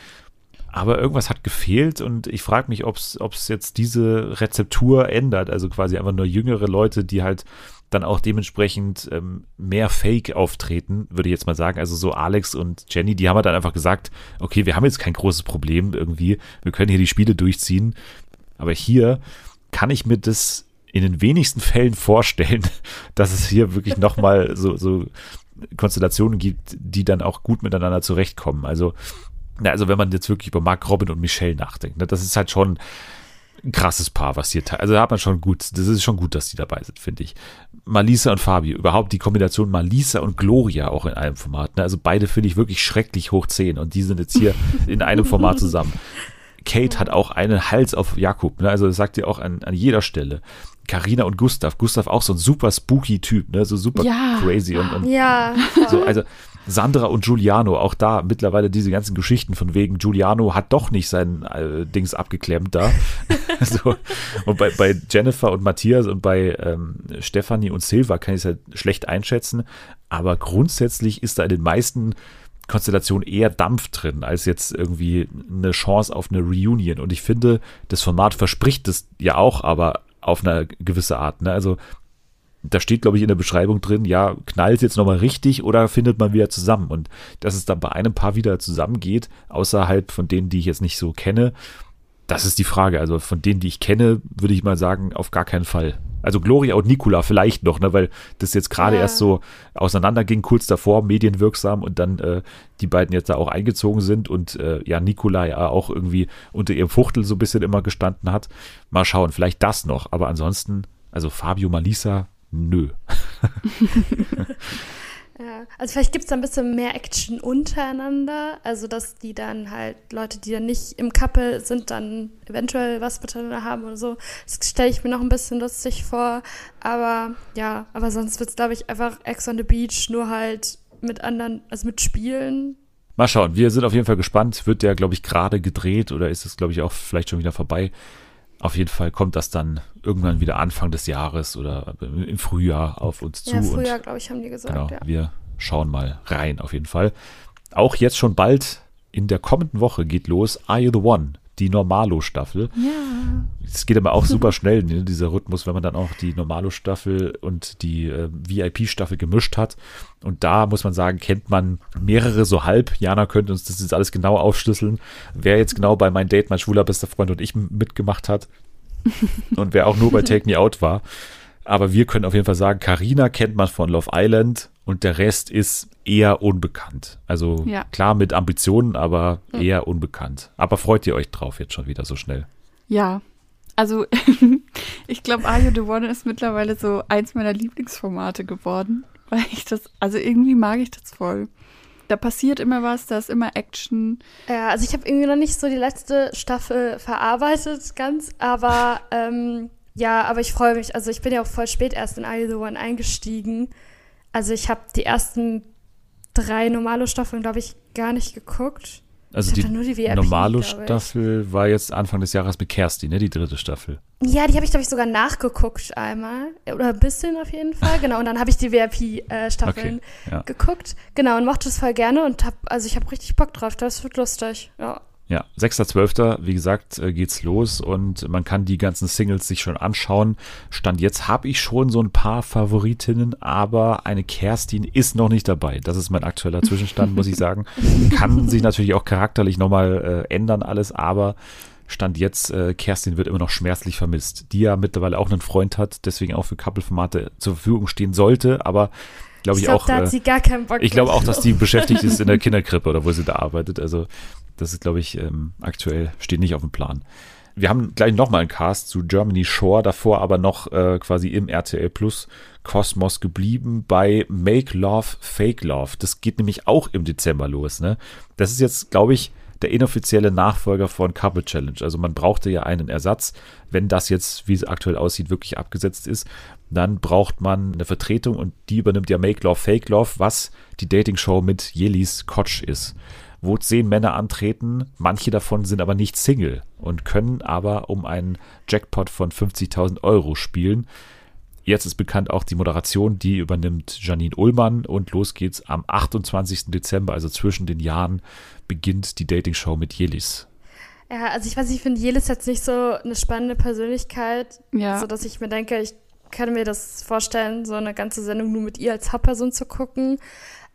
Aber irgendwas hat gefehlt und ich frage mich, ob es jetzt diese Rezeptur ändert. Also quasi einfach nur jüngere Leute, die halt dann auch dementsprechend ähm, mehr Fake auftreten, würde ich jetzt mal sagen. Also so Alex und Jenny, die haben halt dann einfach gesagt, okay, wir haben jetzt kein großes Problem irgendwie, wir können hier die Spiele durchziehen. Aber hier kann ich mir das in den wenigsten Fällen vorstellen, <laughs> dass es hier wirklich nochmal so, so Konstellationen gibt, die dann auch gut miteinander zurechtkommen. Also, na, also wenn man jetzt wirklich über Mark Robin und Michelle nachdenkt, ne, das ist halt schon, ein krasses Paar, was hier, also da hat man schon gut, das ist schon gut, dass die dabei sind, finde ich. Malisa und Fabio, überhaupt die Kombination Malisa und Gloria auch in einem Format, ne? also beide finde ich wirklich schrecklich hoch 10 und die sind jetzt hier <laughs> in einem Format zusammen. Kate hat auch einen Hals auf Jakob, ne? also das sagt ihr auch an, an jeder Stelle. Karina und Gustav, Gustav auch so ein super spooky Typ, ne, so super ja. crazy und, und ja, so, also Sandra und Giuliano, auch da mittlerweile diese ganzen Geschichten von wegen, Giuliano hat doch nicht sein äh, Dings abgeklemmt da. <laughs> so. Und bei, bei Jennifer und Matthias und bei ähm, Stefanie und Silva kann ich es halt schlecht einschätzen, aber grundsätzlich ist da in den meisten Konstellationen eher Dampf drin, als jetzt irgendwie eine Chance auf eine Reunion. Und ich finde, das Format verspricht das ja auch, aber auf eine gewisse Art. Ne? Also da steht, glaube ich, in der Beschreibung drin, ja, knallt jetzt nochmal richtig oder findet man wieder zusammen? Und dass es dann bei einem Paar wieder zusammengeht, außerhalb von denen, die ich jetzt nicht so kenne, das ist die Frage. Also von denen, die ich kenne, würde ich mal sagen, auf gar keinen Fall. Also Gloria und Nicola vielleicht noch, ne, weil das jetzt gerade ja. erst so auseinanderging, kurz davor, medienwirksam und dann äh, die beiden jetzt da auch eingezogen sind und äh, ja, Nicola ja auch irgendwie unter ihrem Fuchtel so ein bisschen immer gestanden hat. Mal schauen, vielleicht das noch, aber ansonsten, also Fabio Malisa, nö. <laughs> ja, also vielleicht gibt es da ein bisschen mehr Action untereinander. Also, dass die dann halt Leute, die dann nicht im Couple sind, dann eventuell was miteinander haben oder so. Das stelle ich mir noch ein bisschen lustig vor. Aber ja, aber sonst wird es, glaube ich, einfach Ex on the Beach, nur halt mit anderen, also mit Spielen. Mal schauen, wir sind auf jeden Fall gespannt. Wird der, glaube ich, gerade gedreht oder ist es, glaube ich, auch vielleicht schon wieder vorbei? Auf jeden Fall kommt das dann irgendwann wieder Anfang des Jahres oder im Frühjahr auf uns zu. Ja, Frühjahr, glaube ich, haben die gesagt. Genau, ja. wir schauen mal rein auf jeden Fall. Auch jetzt schon bald in der kommenden Woche geht los Are You the One? Die Normalo-Staffel. Ja. Es geht aber auch <laughs> super schnell, ne, dieser Rhythmus, wenn man dann auch die Normalo-Staffel und die äh, VIP-Staffel gemischt hat. Und da muss man sagen, kennt man mehrere so halb. Jana könnte uns das jetzt alles genau aufschlüsseln, wer jetzt genau bei mein Date, mein schwuler bester Freund und ich mitgemacht hat. <laughs> und wer auch nur bei Take Me Out war. Aber wir können auf jeden Fall sagen, Carina kennt man von Love Island und der Rest ist eher unbekannt. Also Ja. klar mit Ambitionen, aber eher unbekannt. Aber freut ihr euch drauf jetzt schon wieder so schnell? Ja. Also, <laughs> ich glaube, Are You the One ist mittlerweile so eins meiner Lieblingsformate geworden. <laughs> Weil ich das, also irgendwie mag ich das voll. Da passiert immer was, da ist immer Action. Ja, also ich habe irgendwie noch nicht so die letzte Staffel verarbeitet ganz, aber ähm, ja, aber ich freue mich. Also ich bin ja auch voll spät erst in Are You the One eingestiegen. Also ich habe die ersten drei normale Staffeln, glaube ich, gar nicht geguckt. Also die die. Normalo-Staffel war jetzt Anfang des Jahres mit Kersti, ne? Die dritte Staffel. Ja, die habe ich, glaube ich, sogar nachgeguckt einmal. Oder ein bisschen auf jeden Fall. <laughs> Genau, und dann habe ich die VIP-Staffeln Okay, ja. geguckt. Genau, und mochte es voll gerne und hab, also ich habe richtig Bock drauf. Das wird lustig. Ja. Ja, 6.12., wie gesagt, äh, geht's los und man kann die ganzen Singles sich schon anschauen. Stand jetzt habe ich schon so ein paar Favoritinnen, aber eine Kerstin ist noch nicht dabei. Das ist mein aktueller Zwischenstand, muss ich sagen. <laughs> Kann sich natürlich auch charakterlich nochmal äh, ändern alles, aber Stand jetzt, äh, Kerstin wird immer noch schmerzlich vermisst, die ja mittlerweile auch einen Freund hat, deswegen auch für Couple-Formate zur Verfügung stehen sollte, aber glaube ich, Ich glaube, auch... da hat äh, sie gar keinen Bock ich glaube auch, dass die beschäftigt ist in der <laughs> Kinderkrippe oder wo sie da arbeitet. Also das ist, glaube ich, ähm, aktuell steht nicht auf dem Plan. Wir haben gleich nochmal einen Cast zu Germany Shore, davor aber noch äh, quasi im RTL Plus Kosmos geblieben bei Make Love, Fake Love. Das geht nämlich auch im Dezember los. Ne? Das ist jetzt, glaube ich, der inoffizielle Nachfolger von Couple Challenge. Also man brauchte ja einen Ersatz. Wenn das jetzt, wie es aktuell aussieht, wirklich abgesetzt ist, dann braucht man eine Vertretung und die übernimmt ja Make Love, Fake Love, was die Dating-Show mit Jelis Kotsch ist. Wo zehn Männer antreten, manche davon sind aber nicht Single und können aber um einen Jackpot von 50.000 Euro spielen. Jetzt ist bekannt auch die Moderation, die übernimmt Janine Ullmann und los geht's am 28. Dezember, also zwischen den Jahren, beginnt die Dating-Show mit Jelis. Ja, also ich weiß, ich finde Jelis jetzt nicht so eine spannende Persönlichkeit, Ja. so dass ich mir denke, ich kann mir das vorstellen, so eine ganze Sendung nur mit ihr als Hauptperson zu gucken.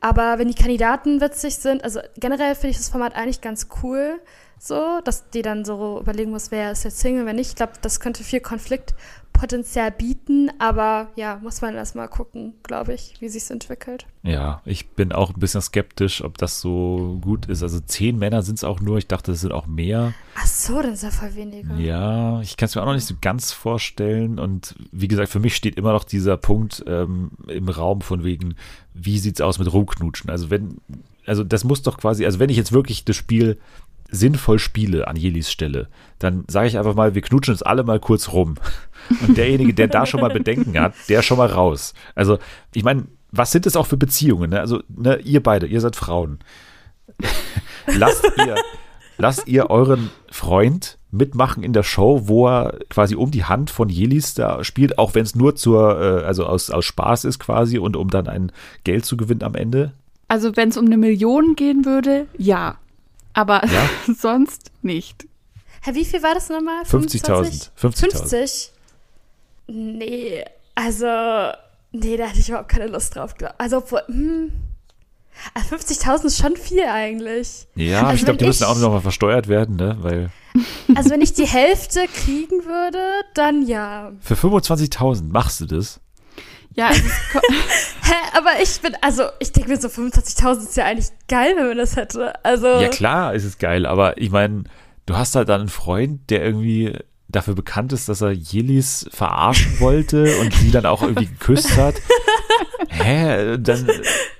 Aber wenn die Kandidaten witzig sind, also generell finde ich das Format eigentlich ganz cool, so, dass die dann so überlegen muss, wer ist jetzt Single, wer nicht. Ich glaube, das könnte viel Konfliktpotenzial bieten, aber ja, muss man erst mal gucken, glaube ich, wie sich's entwickelt. Ja, ich bin auch ein bisschen skeptisch, ob das so gut ist. Also zehn Männer sind es auch nur. Ich dachte, es sind auch mehr. Ach so, dann ist ja voll weniger. Ja, ich kann es mir auch noch nicht so ganz vorstellen. Und wie gesagt, für mich steht immer noch dieser Punkt ähm, im Raum von wegen, wie sieht's aus mit Rumknutschen? Also wenn, also das muss doch quasi, also wenn ich jetzt wirklich das Spiel sinnvoll spiele an Jelis Stelle, dann sage ich einfach mal, wir knutschen uns alle mal kurz rum. Und derjenige, der da schon mal Bedenken hat, der schon mal raus. Also, ich meine, was sind das auch für Beziehungen? Ne? Also, ne, ihr beide, ihr seid Frauen. <laughs> lasst ihr, lasst ihr euren Freund mitmachen in der Show, wo er quasi um die Hand von Jelis da spielt, auch wenn es nur zur, äh, also aus, aus Spaß ist quasi und um dann ein Geld zu gewinnen am Ende. Also wenn es um eine Million gehen würde, ja. Aber Ja? <laughs> sonst nicht. Hä, wie viel war das nochmal? 50.000. 50.000. 50? Nee, also, nee, da hatte ich überhaupt keine Lust drauf. Also, obwohl, hm, also 50.000 ist schon viel eigentlich. Ja, Also ich glaube, die müssen ich- auch noch mal versteuert werden, ne? Weil Also, wenn ich die Hälfte kriegen würde, dann ja. für 25.000 machst du das? Ja, also <laughs> Hä, aber ich bin, also, ich denke mir so, 25.000 ist ja eigentlich geil, wenn man das hätte. Also, Ja, klar, ist es geil, aber ich meine, du hast halt dann einen Freund, der irgendwie dafür bekannt ist, dass er Jelis verarschen wollte und sie dann auch irgendwie geküsst hat. <laughs> Hä? Dann,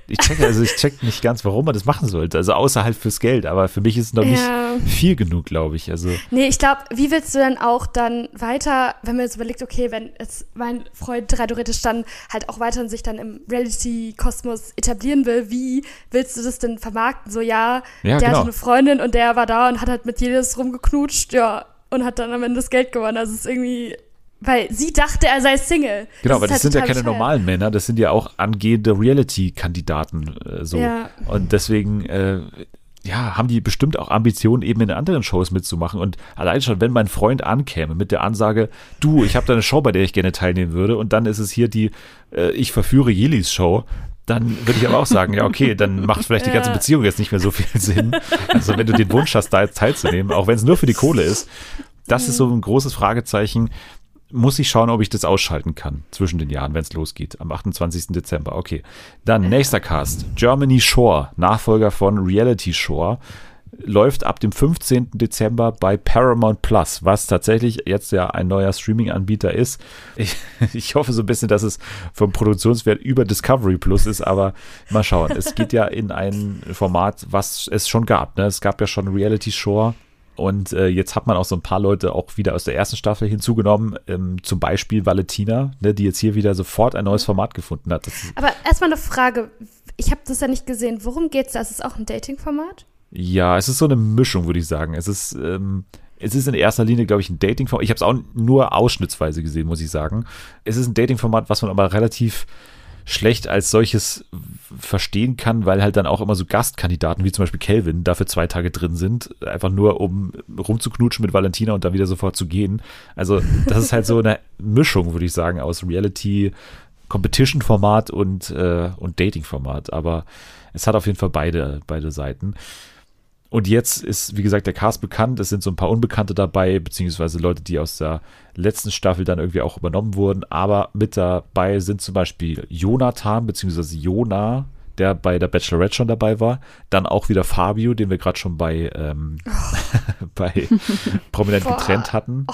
ich check, also ich check nicht ganz, warum man das machen sollte. Also außer halt fürs Geld, aber für mich ist es noch Ja. nicht viel genug, glaube ich. Also, Nee, ich glaube, wie willst du denn auch dann weiter, wenn man jetzt überlegt, okay, wenn jetzt mein Freund theoretisch dann halt auch weiter sich dann im Reality-Kosmos etablieren will, wie willst du das denn vermarkten? So, ja, Ja, der genau. hatte eine Freundin und der war da und hat halt mit jedes rumgeknutscht, ja, und hat dann am Ende das Geld gewonnen. Also es ist irgendwie, weil sie dachte, er sei Single. genau, aber ist das halt sind ja keine bescheuert. normalen Männer, das sind ja auch angehende Reality-Kandidaten. Äh, so. Ja. Und deswegen, äh, ja, haben die bestimmt auch Ambitionen, eben in anderen Shows mitzumachen. Und allein schon, wenn mein Freund ankäme mit der Ansage, du, ich habe da eine Show, bei der ich gerne teilnehmen würde, und dann ist es hier die äh, Ich verführe Jelis Show, dann würde ich aber auch sagen, ja, okay, dann macht vielleicht die ganze. Beziehung jetzt nicht mehr so viel <laughs> Sinn. Also wenn du den Wunsch hast, da jetzt teilzunehmen, auch wenn es nur für die Kohle ist, das ist so ein großes Fragezeichen. Muss ich schauen, ob ich das ausschalten kann zwischen den Jahren, wenn es losgeht. Am 28. Dezember. Okay. Dann nächster Cast. Germany Shore, Nachfolger von Reality Shore. Läuft ab dem 15. Dezember bei Paramount Plus, was tatsächlich jetzt ja ein neuer Streaming-Anbieter ist. Ich, <laughs> ich hoffe so ein bisschen, dass es vom Produktionswert über Discovery Plus ist, aber mal schauen. Es geht ja in ein Format, was es schon gab. Ne? Es gab ja schon Reality Shore und äh, jetzt hat man auch so ein paar Leute auch wieder aus der ersten Staffel hinzugenommen, ähm, zum Beispiel Valentina, ne, die jetzt hier wieder sofort ein neues Format gefunden hat. Aber erstmal eine Frage. Ich habe das ja nicht gesehen. Worum geht's da? Ist es auch ein Dating-Format? ja, es ist so eine Mischung, würde ich sagen. Es ist, ähm, es ist in erster Linie, glaube ich, ein Dating-Format. Ich habe es auch nur ausschnittsweise gesehen, muss ich sagen. Es ist ein Dating-Format, was man aber relativ schlecht als solches verstehen kann, weil halt dann auch immer so Gastkandidaten wie zum Beispiel Kelvin dafür zwei Tage drin sind, einfach nur um rumzuknutschen mit Valentina und dann wieder sofort zu gehen. Also das ist halt so eine Mischung, würde ich sagen, aus Reality, Competition-Format und, äh, und Dating-Format. Aber es hat auf jeden Fall beide, beide Seiten. Und jetzt ist, wie gesagt, der Cast bekannt. Es sind so ein paar Unbekannte dabei, beziehungsweise Leute, die aus der letzten Staffel dann irgendwie auch übernommen wurden. Aber mit dabei sind zum Beispiel Jonathan, beziehungsweise Jona, der bei der Bachelorette schon dabei war. Dann auch wieder Fabio, den wir gerade schon bei, ähm, <laughs> bei <laughs> Prominent Boah. getrennt hatten.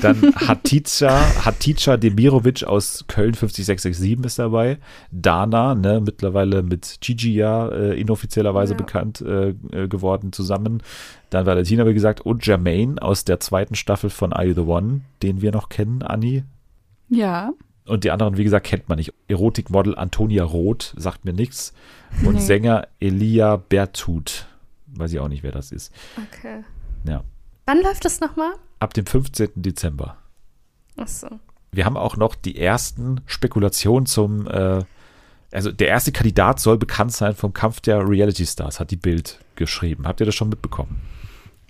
Dann Hatice, Hatice Demirovic aus Köln 50667 ist dabei. Dana, ne, mittlerweile mit Gigi ja äh, inoffiziellerweise Ja. bekannt äh, äh, geworden zusammen. Dann Valentina, wie gesagt, und Jermaine aus der zweiten Staffel von Are You the One, den wir noch kennen, Anni. Ja. Und die anderen, wie gesagt, kennt man nicht. Erotikmodel Antonia Roth, sagt mir nichts. Und Nee. Sänger Elia Bertut. Weiß ich auch nicht, wer das ist. Okay. Ja. Wann läuft das nochmal? Ab dem 15. Dezember. Achso. wir haben auch noch die ersten Spekulationen zum, äh, also der erste Kandidat soll bekannt sein vom Kampf der Reality Stars, hat die Bild geschrieben. Habt ihr das schon mitbekommen?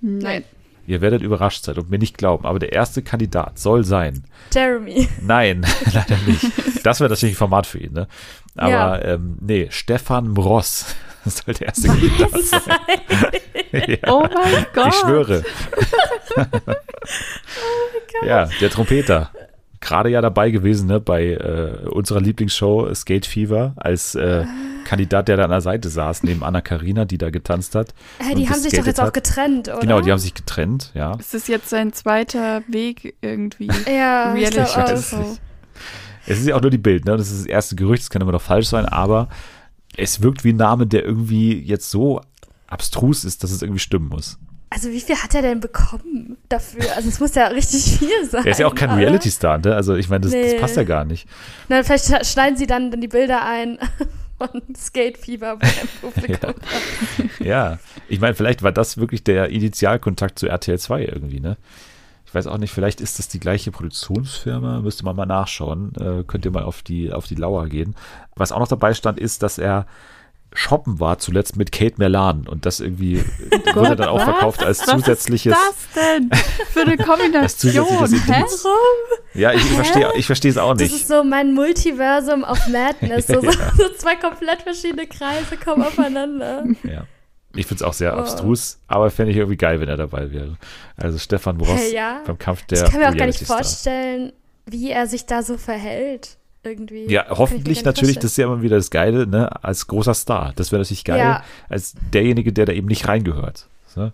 Nein. Ihr werdet überrascht sein und mir nicht glauben, aber der erste Kandidat soll sein. Jeremy. <laughs> Nein, <laughs> leider nicht. Das wäre natürlich ein Format für ihn, ne? Aber Ja. ähm, nee, Stefan Mross soll der erste Kandidat sein. <laughs> ja, Oh mein Gott. ich schwöre. <laughs> Oh Ja, der Trompeter. Gerade ja dabei gewesen, ne, bei äh, unserer Lieblingsshow Skate Fever, als äh, Kandidat, der da an der Seite saß, neben Anna Karina, die da getanzt hat. Hey, die haben sich doch jetzt auch hat. getrennt, oder? Genau, die haben sich getrennt, ja. Es ist jetzt sein zweiter Weg irgendwie. <laughs> Ja, ich Reality glaube auch. weiß so. nicht. Es ist ja auch nur die Bild, ne? Das ist das erste Gerücht, das kann immer noch falsch sein, aber es wirkt wie ein Name, der irgendwie jetzt so abstrus ist, dass es irgendwie stimmen muss. Also wie viel hat er denn bekommen dafür? Also es muss ja richtig viel sein. <laughs> Er ist ja auch kein? Reality-Star, ne? Also ich meine, das, das Nee. passt ja gar nicht. Na, vielleicht sch- schneiden sie dann, dann die Bilder ein <laughs> von Skate Fever beim <laughs> Publikum. Ja, ich meine, vielleicht war das wirklich der Initialkontakt zu RTL 2 irgendwie, ne? Ich weiß auch nicht, vielleicht ist das die gleiche Produktionsfirma, müsste man mal nachschauen. Äh, könnt ihr mal auf die, auf die Lauer gehen. Was auch noch dabei stand, ist, dass er shoppen war zuletzt mit Kate Merlan und das irgendwie <laughs> wurde dann auch was? verkauft als zusätzliches. Was ist das denn für eine <laughs> Kombination? Indiz. Ja, ich, ich verstehe ich verstehe es auch Das nicht. ist so mein Multiversum of Madness. <laughs> So, so, Ja. so zwei komplett verschiedene Kreise kommen aufeinander. Ja. Ich finde es auch sehr Oh. abstrus, aber fände ich irgendwie geil, wenn er dabei wäre. Also Stefan Bross ja. beim Kampf der Ich kann mir auch gar nicht vorstellen, wie er sich da so verhält. Irgendwie. Ja, hoffentlich natürlich, das ist ja immer wieder das Geile, ne, als großer Star. Das wäre natürlich geil, Ja. als derjenige, der da eben nicht reingehört. So.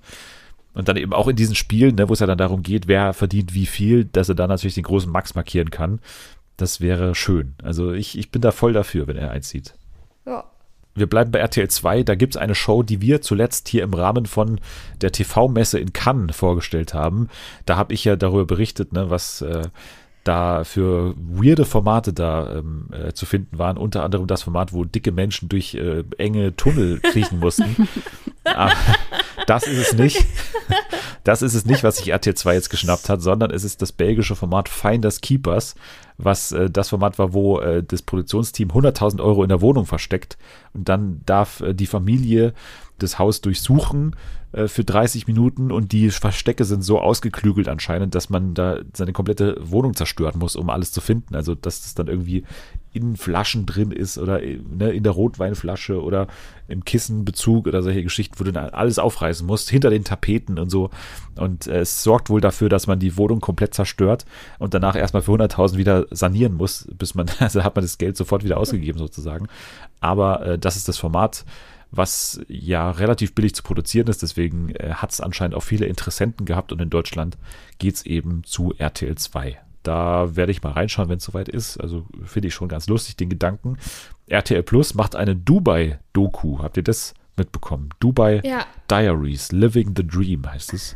Und dann eben auch in diesen Spielen, ne, wo es ja dann darum geht, wer verdient wie viel, dass er dann natürlich den großen Max markieren kann. Das wäre schön. Also ich, ich bin da voll dafür, wenn er einzieht. Ja. Wir bleiben bei RTL 2. Da gibt es eine Show, die wir zuletzt hier im Rahmen von der TV-Messe in Cannes vorgestellt haben. Da habe ich ja darüber berichtet, ne, was äh, da für weirde Formate da ähm, äh, zu finden waren. Unter anderem das Format, wo dicke Menschen durch äh, enge Tunnel kriechen mussten. aber, <laughs> Das ist es nicht. Das ist es nicht, was sich RTL 2 jetzt geschnappt hat, sondern es ist das belgische Format Finders Keepers, was äh, das Format war, wo äh, das Produktionsteam 100.000 Euro in der Wohnung versteckt und dann darf äh, die Familie das Haus durchsuchen äh, für 30 Minuten und die Verstecke sind so ausgeklügelt anscheinend, dass man da seine komplette Wohnung zerstören muss, um alles zu finden. Also dass das dann irgendwie in Flaschen drin ist oder ne, in der Rotweinflasche oder im Kissenbezug oder solche Geschichten, wo du dann alles aufreißen musst, hinter den Tapeten und so. Und äh, es sorgt wohl dafür, dass man die Wohnung komplett zerstört und danach erstmal für 100.000 wieder sanieren muss, bis man, <laughs> also hat man das Geld sofort wieder ausgegeben sozusagen. Aber äh, das ist das Format, was ja relativ billig zu produzieren ist. Deswegen äh, hat es anscheinend auch viele Interessenten gehabt und in Deutschland geht es eben zu RTL 2. Da werde ich mal reinschauen, wenn es soweit ist. Also finde ich schon ganz lustig, den Gedanken. RTL Plus macht eine Dubai-Doku. Habt ihr das mitbekommen? Dubai Ja. Diaries, Living the Dream heißt es.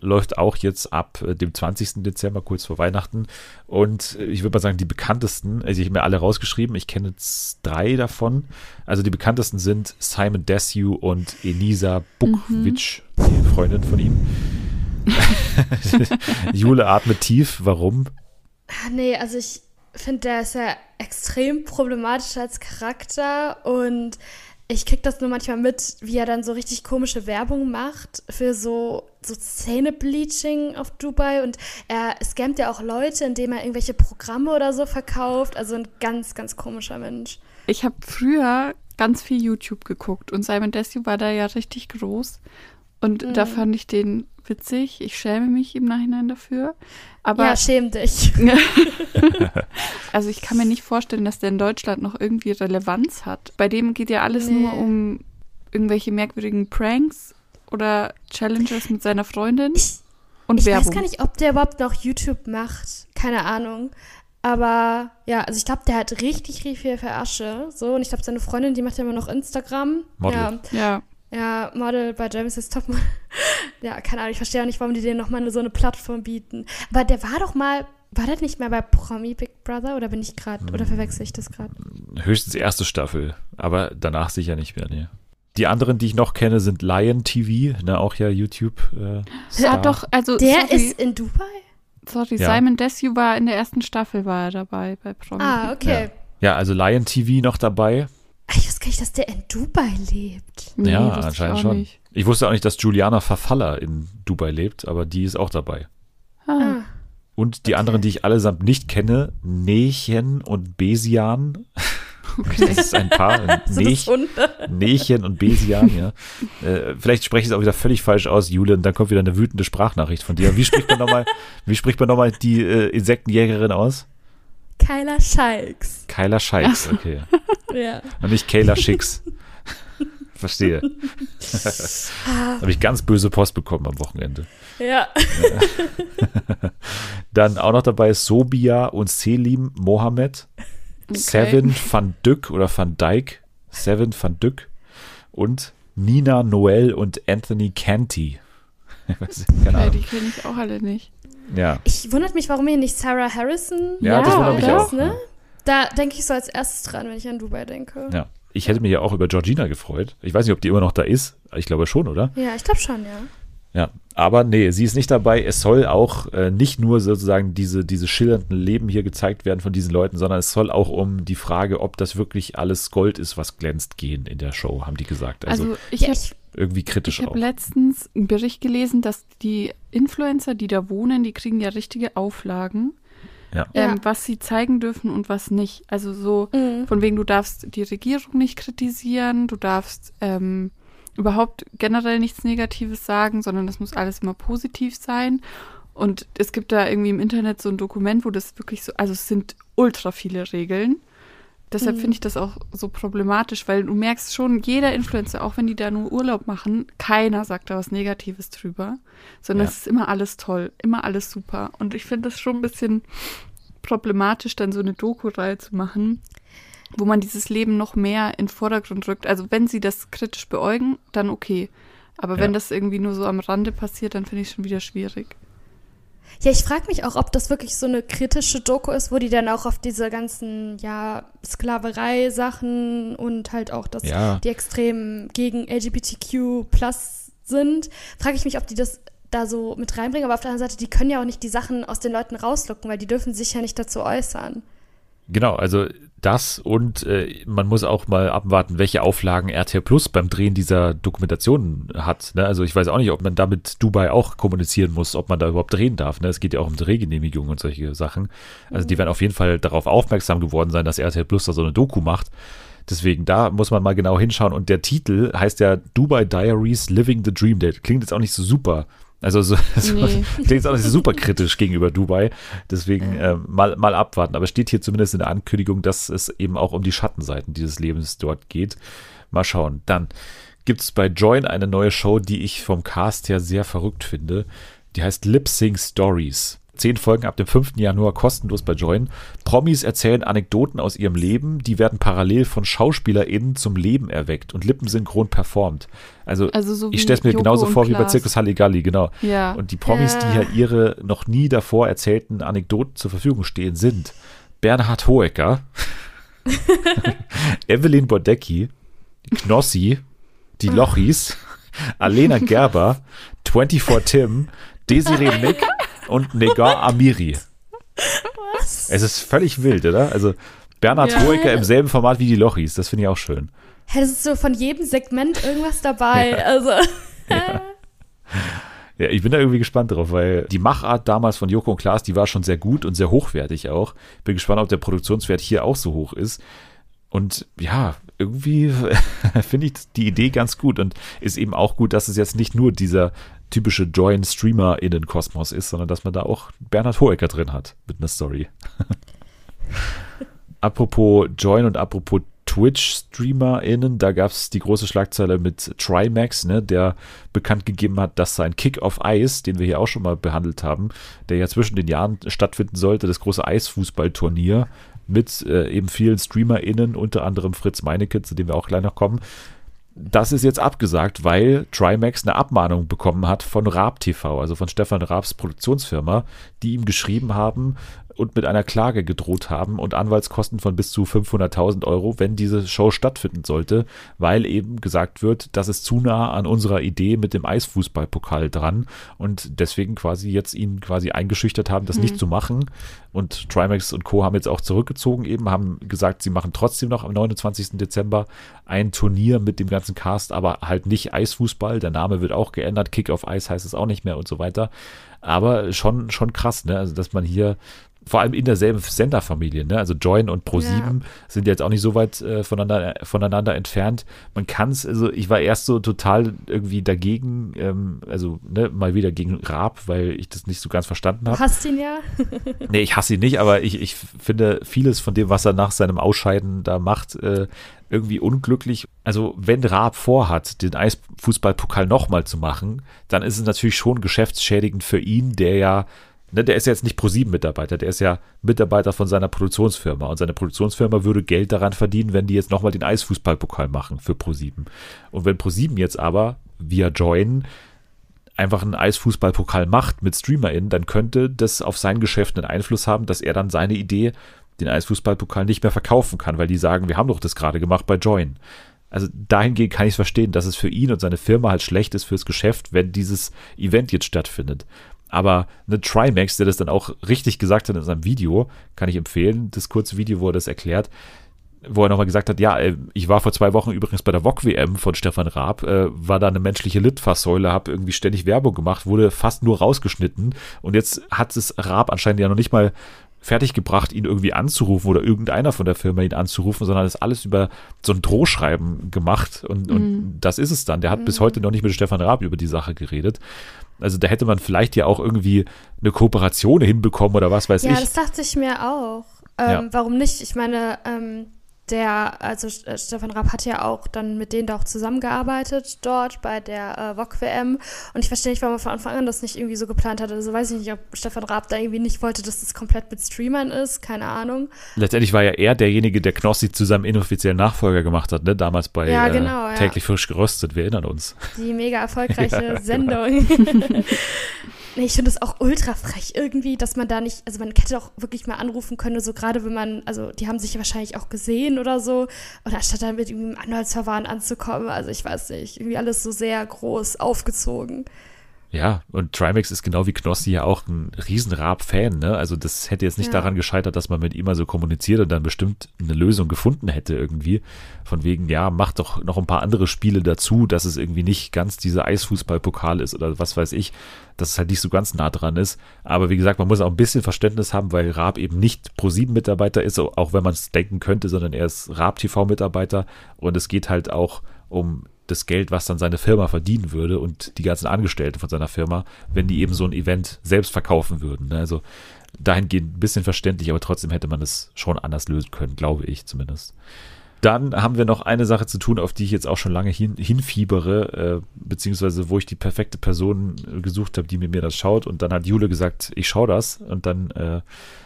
Läuft auch jetzt ab äh, dem 20. Dezember, kurz vor Weihnachten. Und äh, ich würde mal sagen, die bekanntesten, also ich habe mir alle rausgeschrieben, ich kenne jetzt drei davon. Also die bekanntesten sind Simon Desue und Elisa Bukvic, die Freundin von ihm. <laughs> <laughs> Jule atmet tief. Warum? Ah, Nee, also ich finde, der ist ja extrem problematisch als Charakter und ich krieg das nur manchmal mit, wie er dann so richtig komische Werbung macht für so, so Zähnebleaching auf Dubai und er scammt ja auch Leute, indem er irgendwelche Programme oder so verkauft. Also ein ganz, ganz komischer Mensch. Ich habe früher ganz viel YouTube geguckt und Simon Desue war da ja richtig groß. Und da Mhm. fand ich den witzig. Ich schäme mich im Nachhinein dafür. Aber ja, schäm dich. <laughs> <laughs> also ich kann mir nicht vorstellen, dass der in Deutschland noch irgendwie Relevanz hat. Bei dem geht ja alles Nee. nur um irgendwelche merkwürdigen Pranks oder Challenges mit seiner Freundin Ich- und Ich Werbung. weiß gar nicht, ob der überhaupt noch YouTube macht. Keine Ahnung. Aber ja, also ich glaube, der hat richtig, richtig viel für Asche. So, und ich glaube, seine Freundin, die macht ja immer noch Instagram. Model. Ja, Ja, ja, Model bei James is Top. <laughs> ja, keine Ahnung, ich verstehe auch nicht, warum die denen nochmal so eine Plattform bieten. Aber der war doch mal, war der nicht mehr bei Promi Big Brother? Oder bin ich gerade, oder verwechsel ich das gerade? Höchstens erste Staffel, aber danach sicher nicht mehr. Nee. Die anderen, die ich noch kenne, sind Lion TV, ne, auch ja YouTube. Äh, ja Star. doch, also Der sorry, ist in Dubai? sorry Ja. Simon Desue war in der ersten Staffel war er dabei bei Promi. Ah, okay. Ja, also Lion TV noch dabei. Ich wusste gar nicht, dass der in Dubai lebt. Nee, ja, anscheinend auch schon. nicht. Ich wusste auch nicht, dass Juliana Verfaller in Dubai lebt, aber die ist auch dabei. Ah, Ah. Und die Okay. anderen, die ich allesamt nicht kenne, Nechen und Besian. okay. <laughs> Das ist ein Paar. Nech. <laughs> Nechen und Besian, ja. Äh, vielleicht spreche ich es auch wieder völlig falsch aus, Julian, dann kommt wieder eine wütende Sprachnachricht von dir. Wie spricht man nochmal, wie spricht man nochmal die äh, Insektenjägerin aus? Kyla Scheiks. Kyla Scheiks, okay. <laughs> Ja. Und nicht Kayla Schicks. Verstehe. <laughs> Habe ich ganz böse Post bekommen am Wochenende. Ja. <laughs> Dann auch noch dabei Sobia und Selim Mohammed. Seven van Dyck oder van Dyck. Seven van Dyck. Und Nina Noel und Anthony Canty. Weiß keine Okay, Ahnung. die kenne ich auch alle nicht. Ja. Ich wundert mich, warum hier nicht Sarah Harrison Ja, das wundert mich ist, auch, Ne? Da denke ich so als erstes dran, wenn ich an Dubai denke. ja. Ich hätte mich ja auch über Georgina gefreut. Ich weiß nicht, ob die immer noch da ist. Ich glaube schon, oder? Ja, ich glaube schon, ja. Ja, aber nee, sie ist nicht dabei. Es soll auch äh, nicht nur sozusagen diese, diese schillernden Leben hier gezeigt werden von diesen Leuten, sondern es soll auch um die Frage, ob das wirklich alles Gold ist, was glänzt, gehen in der Show, haben die gesagt. Also, Also ich habe irgendwie kritisch ich auch. hab letztens einen Bericht gelesen, dass die Influencer, die da wohnen, die kriegen ja richtige Auflagen, Ja. ähm, Ja. was sie zeigen dürfen und was nicht. Also so Mhm. von wegen, du darfst die Regierung nicht kritisieren, du darfst ähm, überhaupt generell nichts Negatives sagen, sondern das muss alles immer positiv sein. Und es gibt da irgendwie im Internet so ein Dokument, wo das wirklich so, also es sind ultra viele Regeln. Deshalb Mhm. finde ich das auch so problematisch, weil du merkst schon, jeder Influencer, auch wenn die da nur Urlaub machen, keiner sagt da was Negatives drüber, sondern Ja. es ist immer alles toll, immer alles super. Und ich finde das schon ein bisschen problematisch, dann so eine Doku-Reihe zu machen, wo man dieses Leben noch mehr in den Vordergrund rückt. Also wenn sie das kritisch beäugen, dann okay. Aber Ja. wenn das irgendwie nur so am Rande passiert, dann finde ich es schon wieder schwierig. Ja, ich frage mich auch, ob das wirklich so eine kritische Doku ist, wo die dann auch auf diese ganzen, ja, Sklaverei-Sachen und halt auch das, Ja. die extrem gegen LGBTQ plus sind, frage ich mich, ob die das da so mit reinbringen. Aber auf der anderen Seite, die können ja auch nicht die Sachen aus den Leuten rauslocken, weil die dürfen sich ja nicht dazu äußern. Genau, also das und äh, man muss auch mal abwarten, welche Auflagen RTL Plus beim Drehen dieser Dokumentation hat. Ne? Also ich weiß auch nicht, ob man damit Dubai auch kommunizieren muss, ob man da überhaupt drehen darf. Ne? Es geht ja auch um Drehgenehmigungen und solche Sachen. Also die werden auf jeden Fall darauf aufmerksam geworden sein, dass RTL Plus da so eine Doku macht. Deswegen, da muss man mal genau hinschauen. Und der Titel heißt ja Dubai Diaries Living the Dream. Der klingt jetzt auch nicht so super also so, <laughs> so Nee. klingt auch nicht super kritisch gegenüber Dubai. Deswegen äh, mal, mal abwarten. Aber steht hier zumindest in der Ankündigung, dass es eben auch um die Schattenseiten dieses Lebens dort geht. Mal schauen. Dann gibt es bei Join eine neue Show, die ich vom Cast her sehr verrückt finde. Die heißt Lip Sync Stories. Zehn Folgen ab dem 5. Januar kostenlos bei Join. Promis erzählen Anekdoten aus ihrem Leben, die werden parallel von SchauspielerInnen zum Leben erweckt und lippensynchron performt. Also, Also so ich stelle es mir Joko genauso vor wie bei Klaas. Zirkus Halligalli, genau. Ja. Und die Promis, die Ja. ja ihre noch nie davor erzählten Anekdoten zur Verfügung stehen, sind Bernhard Hoecker, <laughs> Evelyn Bodecki, Knossi, die Lochis, Alena Gerber, <laughs> 24 Tim, Desiree Nick und Negar Amiri. Was? Es ist völlig wild, oder? Also Bernhard Ja. Hoecker im selben Format wie die Lochis, das finde ich auch schön. Hä, das ist so von jedem Segment irgendwas dabei. Also, <laughs> Ja, ich bin da irgendwie gespannt drauf, weil die Machart damals von Joko und Klaas, die war schon sehr gut und sehr hochwertig auch. Bin gespannt, ob der Produktionswert hier auch so hoch ist. Und ja, irgendwie <laughs> finde ich die Idee ganz gut und ist eben auch gut, dass es jetzt nicht nur dieser typische Join-Streamer-Innen-Kosmos ist, sondern dass man da auch Bernhard Hoecker drin hat mit einer Story. <laughs> apropos Join und apropos Twitch-StreamerInnen, da gab es die große Schlagzeile mit Trimax, ne, der bekannt gegeben hat, dass sein Kick of Ice, den wir hier auch schon mal behandelt haben, der ja zwischen den Jahren stattfinden sollte, das große Eisfußballturnier mit äh, eben vielen StreamerInnen, unter anderem Fritz Meinecke, zu dem wir auch gleich noch kommen. Das ist jetzt abgesagt, weil Trimax eine Abmahnung bekommen hat von Raab TV, also von Stefan Raabs Produktionsfirma, die ihm geschrieben haben und mit einer Klage gedroht haben und Anwaltskosten von bis zu 500.000 Euro, wenn diese Show stattfinden sollte, weil eben gesagt wird, das ist zu nah an unserer Idee mit dem Eisfußballpokal dran und deswegen quasi jetzt ihn quasi eingeschüchtert haben, das nicht zu machen. Und Trimax und Co. haben jetzt auch zurückgezogen, eben haben gesagt, sie machen trotzdem noch am 29. Dezember ein Turnier mit dem ganzen Cast, aber halt nicht Eisfußball. Der Name wird auch geändert. Kick of Ice heißt es auch nicht mehr und so weiter. Aber schon, schon krass, ne? Also, dass man hier vor allem in derselben Senderfamilie, ne? Also Join und Pro7 sind jetzt auch nicht so weit äh, voneinander, voneinander entfernt. Man kann es, also ich war erst so total irgendwie dagegen, ähm, also ne, mal wieder gegen Raab, weil ich das nicht so ganz verstanden du habe. hast ihn ja. <laughs> Nee, ich hasse ihn nicht, aber ich, ich finde vieles von dem, was er nach seinem Ausscheiden da macht, äh, irgendwie unglücklich. Also, wenn Raab vorhat, den Eisfußballpokal nochmal zu machen, dann ist es natürlich schon geschäftsschädigend für ihn, der ja, ne, der ist ja jetzt nicht Pro7-Mitarbeiter, der ist ja Mitarbeiter von seiner Produktionsfirma. Und seine Produktionsfirma würde Geld daran verdienen, wenn die jetzt nochmal den Eisfußballpokal machen für Pro7. Und wenn Pro7 jetzt aber via Join einfach einen Eisfußballpokal macht mit StreamerInnen, dann könnte das auf sein Geschäft einen Einfluss haben, dass er dann seine Idee, den Eisfußballpokal nicht mehr verkaufen kann, weil die sagen, wir haben doch das gerade gemacht bei Join. Also dahingehend kann ich es verstehen, dass es für ihn und seine Firma halt schlecht ist fürs Geschäft, wenn dieses Event jetzt stattfindet. Aber eine Trimax, der das dann auch richtig gesagt hat in seinem Video, kann ich empfehlen, das kurze Video, wo er das erklärt, wo er nochmal gesagt hat, ja, äh, ich war vor zwei Wochen übrigens bei der VOG-WM von Stefan Raab, äh, war da eine menschliche Litfaßsäule, habe irgendwie ständig Werbung gemacht, wurde fast nur rausgeschnitten. Und jetzt hat es Raab anscheinend ja noch nicht mal fertiggebracht, ihn irgendwie anzurufen oder irgendeiner von der Firma ihn anzurufen, sondern das alles über so ein Drohschreiben gemacht und, und das ist es dann. Der hat bis heute noch nicht mit Stefan Raab über die Sache geredet. Also da hätte man vielleicht ja auch irgendwie eine Kooperation hinbekommen oder was weiß Ja, ich. das dachte ich mir auch. Ähm, Ja. Warum nicht? Ich meine, ähm, der, also äh, Stefan Raab hat ja auch dann mit denen da auch zusammengearbeitet dort bei der äh, VOG-WM. Und ich verstehe nicht, warum man von Anfang an das nicht irgendwie so geplant hat. Also weiß ich nicht, ob Stefan Raab da irgendwie nicht wollte, dass das komplett mit Streamern ist. Keine Ahnung. Letztendlich war ja er derjenige, der Knossi zu seinem inoffiziellen Nachfolger gemacht hat, ne? damals bei Ja, genau, äh, ja. täglich frisch geröstet, wir erinnern uns. Die mega <laughs> erfolgreiche Sendung. <laughs> Nee, ich finde es auch ultra frech irgendwie, dass man da nicht, also man hätte doch wirklich mal anrufen können, so gerade wenn man, also die haben sich wahrscheinlich auch gesehen oder so, und anstatt dann mit ihm im Anwaltsverfahren anzukommen, also ich weiß nicht, irgendwie alles so sehr groß aufgezogen. Ja, und Trimax ist genau wie Knossi ja auch ein riesen Raab-Fan, ne? Also das hätte jetzt nicht Ja. daran gescheitert, dass man mit ihm mal so kommuniziert und dann bestimmt eine Lösung gefunden hätte irgendwie. Von wegen, ja, mach doch noch ein paar andere Spiele dazu, dass es irgendwie nicht ganz dieser Eisfußball-Pokal ist oder was weiß ich, dass es halt nicht so ganz nah dran ist. Aber wie gesagt, man muss auch ein bisschen Verständnis haben, weil Raab eben nicht Pro7-Mitarbeiter ist, auch wenn man es denken könnte, sondern er ist Raab-TV-Mitarbeiter und es geht halt auch um das Geld, was dann seine Firma verdienen würde und die ganzen Angestellten von seiner Firma, wenn die eben so ein Event selbst verkaufen würden. ne? Also dahingehend ein bisschen verständlich, aber trotzdem hätte man es schon anders lösen können, glaube ich zumindest. Dann haben wir noch eine Sache zu tun, auf die ich jetzt auch schon lange hin, hinfiebere, äh, beziehungsweise wo ich die perfekte Person äh, gesucht habe, die mit mir das schaut. Und dann hat Jule gesagt, ich schaue das. Und dann äh,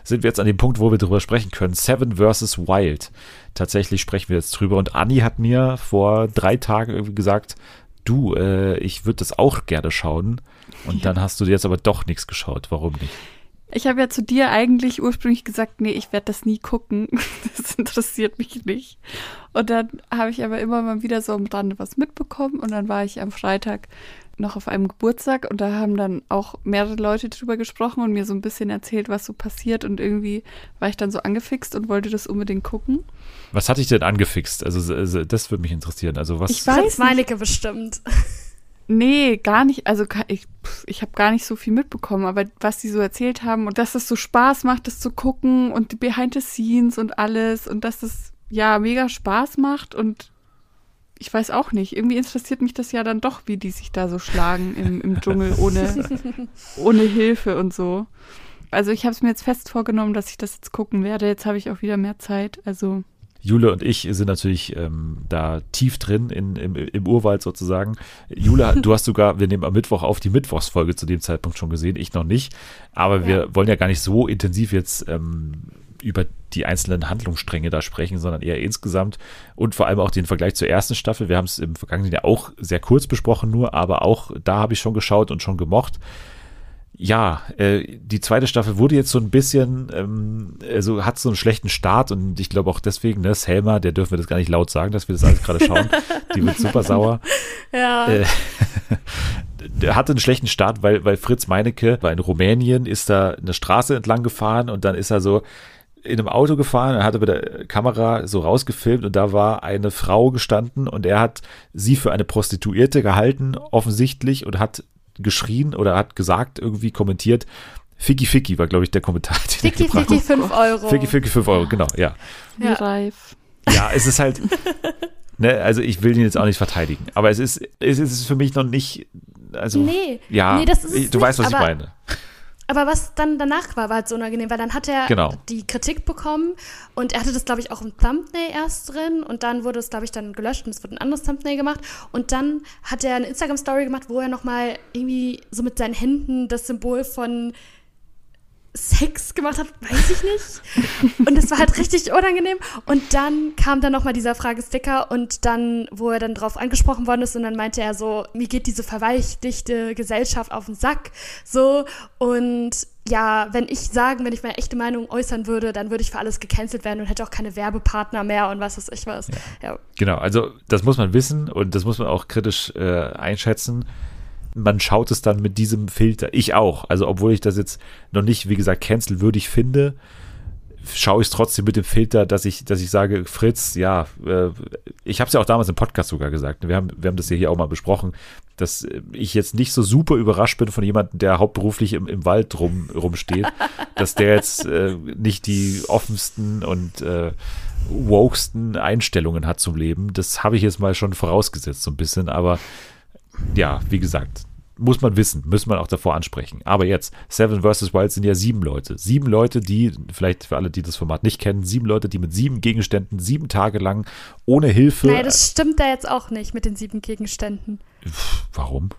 sind wir jetzt an dem Punkt, wo wir darüber sprechen können. Seven vs. Wild. Tatsächlich sprechen wir jetzt drüber. Und Anni hat mir vor drei Tagen irgendwie gesagt, du, äh, ich würde das auch gerne schauen. Und dann hast du jetzt aber doch nichts geschaut. Warum nicht? Ich habe ja zu dir eigentlich ursprünglich gesagt, nee, ich werde das nie gucken. <laughs> Das interessiert mich nicht. Und dann habe ich aber immer mal wieder so am Rande was mitbekommen. Und dann war ich am Freitag noch auf einem Geburtstag und da haben dann auch mehrere Leute drüber gesprochen und mir so ein bisschen erzählt, was so passiert. Und irgendwie war ich dann so angefixt und wollte das unbedingt gucken. Was hat dich denn angefixt? Also, also das würde mich interessieren. Also was? Ich weiß. Meinecke bestimmt. <laughs> Nee, gar nicht. Also ich, ich habe gar nicht so viel mitbekommen, aber was die so erzählt haben und dass es so Spaß macht, das zu gucken und die Behind the Scenes und alles und dass es ja mega Spaß macht und ich weiß auch nicht. Irgendwie interessiert mich das ja dann doch, wie die sich da so schlagen im, im Dschungel <laughs> ohne, ohne Hilfe und so. Also ich habe es mir jetzt fest vorgenommen, dass ich das jetzt gucken werde. Jetzt habe ich auch wieder mehr Zeit. Also Jule und ich sind natürlich ähm, da tief drin in, im, im Urwald sozusagen. Jule, du hast sogar, wir nehmen am Mittwoch auf, die Mittwochsfolge zu dem Zeitpunkt schon gesehen, ich noch nicht. Aber wir wollen ja gar nicht so intensiv jetzt ähm, über die einzelnen Handlungsstränge da sprechen, sondern eher insgesamt und vor allem auch den Vergleich zur ersten Staffel. Wir haben es im vergangenen Jahr auch sehr kurz besprochen, nur, aber auch da habe ich schon geschaut und schon gemocht. Ja, äh, die zweite Staffel wurde jetzt so ein bisschen, ähm, also hat so einen schlechten Start und ich glaube auch deswegen, ne, Selma, der dürfen wir das gar nicht laut sagen, dass wir das alles gerade schauen. Die wird <laughs> super sauer. Ja. Äh, <laughs> der hatte einen schlechten Start, weil, weil Fritz Meinecke war in Rumänien, ist da eine Straße entlang gefahren und dann ist er so in einem Auto gefahren, er hatte mit der Kamera so rausgefilmt und da war eine Frau gestanden und er hat sie für eine Prostituierte gehalten, offensichtlich, und hat geschrien oder hat gesagt, irgendwie kommentiert, Ficky Ficky war, glaube ich, der Kommentar. den er Ficky, Ficky, hat. 5 Euro. Ficky Ficky 5 Euro, genau, ja. wie Ja. reif. Ja, es ist halt, ne, also ich will ihn jetzt auch nicht verteidigen, aber es ist, es ist für mich noch nicht, also, Nee, ja, nee, das ist ich- es du weißt, was nicht, ich meine. Aber was dann danach war, war halt so unangenehm, weil dann hat er Genau. die Kritik bekommen und er hatte das, glaube ich, auch im Thumbnail erst drin und dann wurde es, glaube ich, dann gelöscht und es wurde ein anderes Thumbnail gemacht und dann hat er eine Instagram-Story gemacht, wo er nochmal irgendwie so mit seinen Händen das Symbol von Sex gemacht hat, weiß ich nicht. Und es war halt richtig unangenehm. Und dann kam dann nochmal dieser Fragesticker und dann, wo er dann drauf angesprochen worden ist und dann meinte er so, mir geht diese verweichlichte Gesellschaft auf den Sack. So. Und ja, wenn ich sagen, wenn ich meine echte Meinung äußern würde, dann würde ich für alles gecancelt werden und hätte auch keine Werbepartner mehr und was weiß ich was. Ja. Genau, also das muss man wissen und das muss man auch kritisch äh, einschätzen. Man schaut es dann mit diesem Filter. Ich auch. Also, obwohl ich das jetzt noch nicht, wie gesagt, cancelwürdig finde, schaue ich es trotzdem mit dem Filter, dass ich, dass ich sage, Fritz, ja, äh, ich habe es ja auch damals im Podcast sogar gesagt. Wir haben, wir haben das ja hier auch mal besprochen, dass äh, ich jetzt nicht so super überrascht bin von jemandem, der hauptberuflich im, im Wald rum, rumsteht, <laughs> dass der jetzt äh, nicht die offensten und äh, wokesten Einstellungen hat zum Leben. Das habe ich jetzt mal schon vorausgesetzt, so ein bisschen, aber ja, wie gesagt, muss man wissen, muss man auch davor ansprechen. Aber jetzt, Seven vs. Wild sind ja sieben Leute. Sieben Leute, die, vielleicht für alle, die das Format nicht kennen, sieben Leute, die mit sieben Gegenständen sieben Tage lang ohne Hilfe. Naja, das stimmt da jetzt auch nicht mit den sieben Gegenständen. Warum?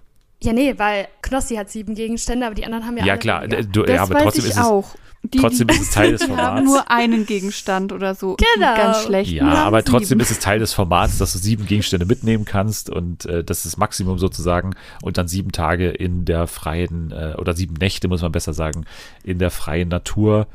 Ja, nee, weil Knossi hat sieben Gegenstände, aber die anderen haben ja Ja, klar, du, Das ja, aber trotzdem ich ist es. auch. Die, trotzdem die, ist es Teil des <laughs> die haben Formats. nur einen Gegenstand oder so. Genau. Ganz schlecht. Ja, aber trotzdem ist es Teil des Formats, dass du sieben Gegenstände mitnehmen kannst und äh, das ist das Maximum sozusagen und dann sieben Tage in der freien äh, oder sieben Nächte, muss man besser sagen, in der freien Natur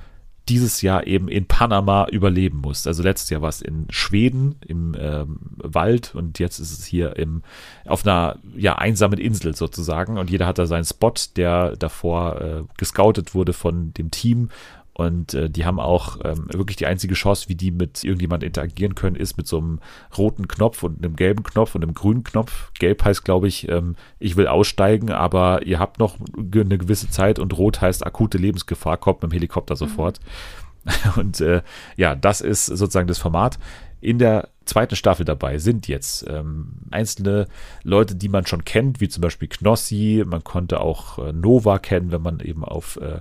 dieses Jahr eben in Panama überleben musst. Also letztes Jahr war es in Schweden im ähm, Wald und jetzt ist es hier im, auf einer ja, einsamen Insel sozusagen und jeder hat da seinen Spot, der davor äh, gescoutet wurde von dem Team und äh, die haben auch ähm, wirklich die einzige Chance, wie die mit irgendjemand interagieren können, ist mit so einem roten Knopf und einem gelben Knopf und einem grünen Knopf. Gelb heißt, glaube ich, ähm, ich will aussteigen, aber ihr habt noch eine gewisse Zeit und rot heißt akute Lebensgefahr, kommt mit dem Helikopter sofort. <laughs> Und äh, ja, das ist sozusagen das Format. In der zweiten Staffel dabei sind jetzt ähm, einzelne Leute, die man schon kennt, wie zum Beispiel Knossi. Man konnte auch äh, Nova kennen, wenn man eben auf äh,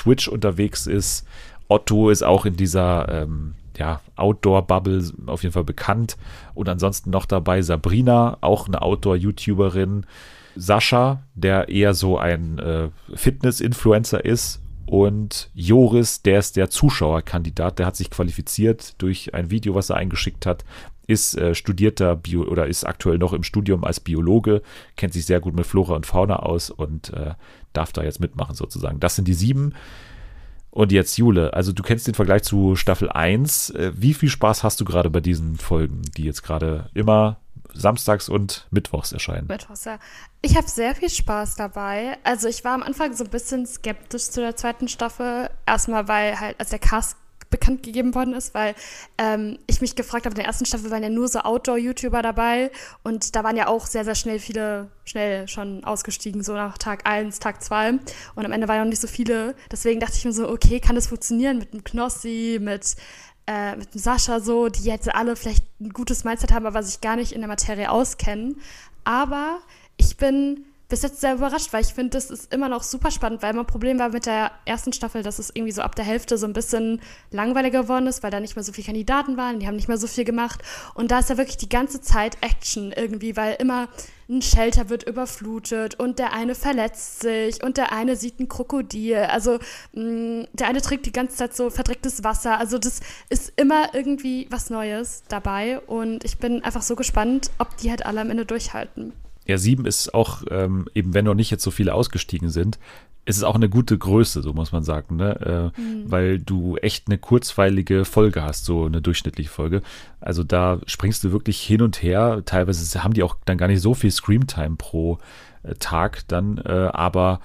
Twitch unterwegs ist. Otto ist auch in dieser ähm, ja, Outdoor-Bubble auf jeden Fall bekannt. Und ansonsten noch dabei Sabrina, auch eine Outdoor-YouTuberin. Sascha, der eher so ein äh, Fitness-Influencer ist. Und Joris, der ist der Zuschauerkandidat, der hat sich qualifiziert durch ein Video, was er eingeschickt hat, ist äh, studierter Bio oder ist aktuell noch im Studium als Biologe, kennt sich sehr gut mit Flora und Fauna aus und äh, darf da jetzt mitmachen sozusagen. Das sind die sieben. Und jetzt Jule, also du kennst den Vergleich zu Staffel 1. Äh, Wie viel Spaß hast du gerade bei diesen Folgen, die jetzt gerade immer samstags und mittwochs erscheinen? Mittwochs, ja. Ich habe sehr viel Spaß dabei. Also ich war am Anfang so ein bisschen skeptisch zu der zweiten Staffel. Erstmal, weil halt, als der Cast bekannt gegeben worden ist, weil ähm, ich mich gefragt habe, in der ersten Staffel waren ja nur so Outdoor-YouTuber dabei und da waren ja auch sehr, sehr schnell viele, schnell schon ausgestiegen, so nach Tag 1, Tag 2 und am Ende waren ja noch nicht so viele. Deswegen dachte ich mir so, okay, kann das funktionieren mit dem Knossi, mit äh, mit dem Sascha so, die jetzt alle vielleicht ein gutes Mindset haben, aber sich gar nicht in der Materie auskennen. Aber ich bin bis jetzt sehr überrascht, weil ich finde, das ist immer noch super spannend, weil mein Problem war mit der ersten Staffel, dass es irgendwie so ab der Hälfte so ein bisschen langweiliger geworden ist, weil da nicht mehr so viele Kandidaten waren, die haben nicht mehr so viel gemacht. Und da ist ja wirklich die ganze Zeit Action irgendwie, weil immer ein Shelter wird überflutet und der eine verletzt sich und der eine sieht ein Krokodil. Also mh, der eine trinkt die ganze Zeit so verdrecktes Wasser. Also das ist immer irgendwie was Neues dabei und ich bin einfach so gespannt, ob die halt alle am Ende durchhalten. Ja, sieben ist auch, ähm, eben wenn noch nicht jetzt so viele ausgestiegen sind, ist es auch eine gute Größe, so muss man sagen, ne? Äh, weil du echt eine kurzweilige Folge hast, so eine durchschnittliche Folge. Also da springst du wirklich hin und her. Teilweise haben die auch dann gar nicht so viel Screamtime pro äh, Tag dann, äh, aber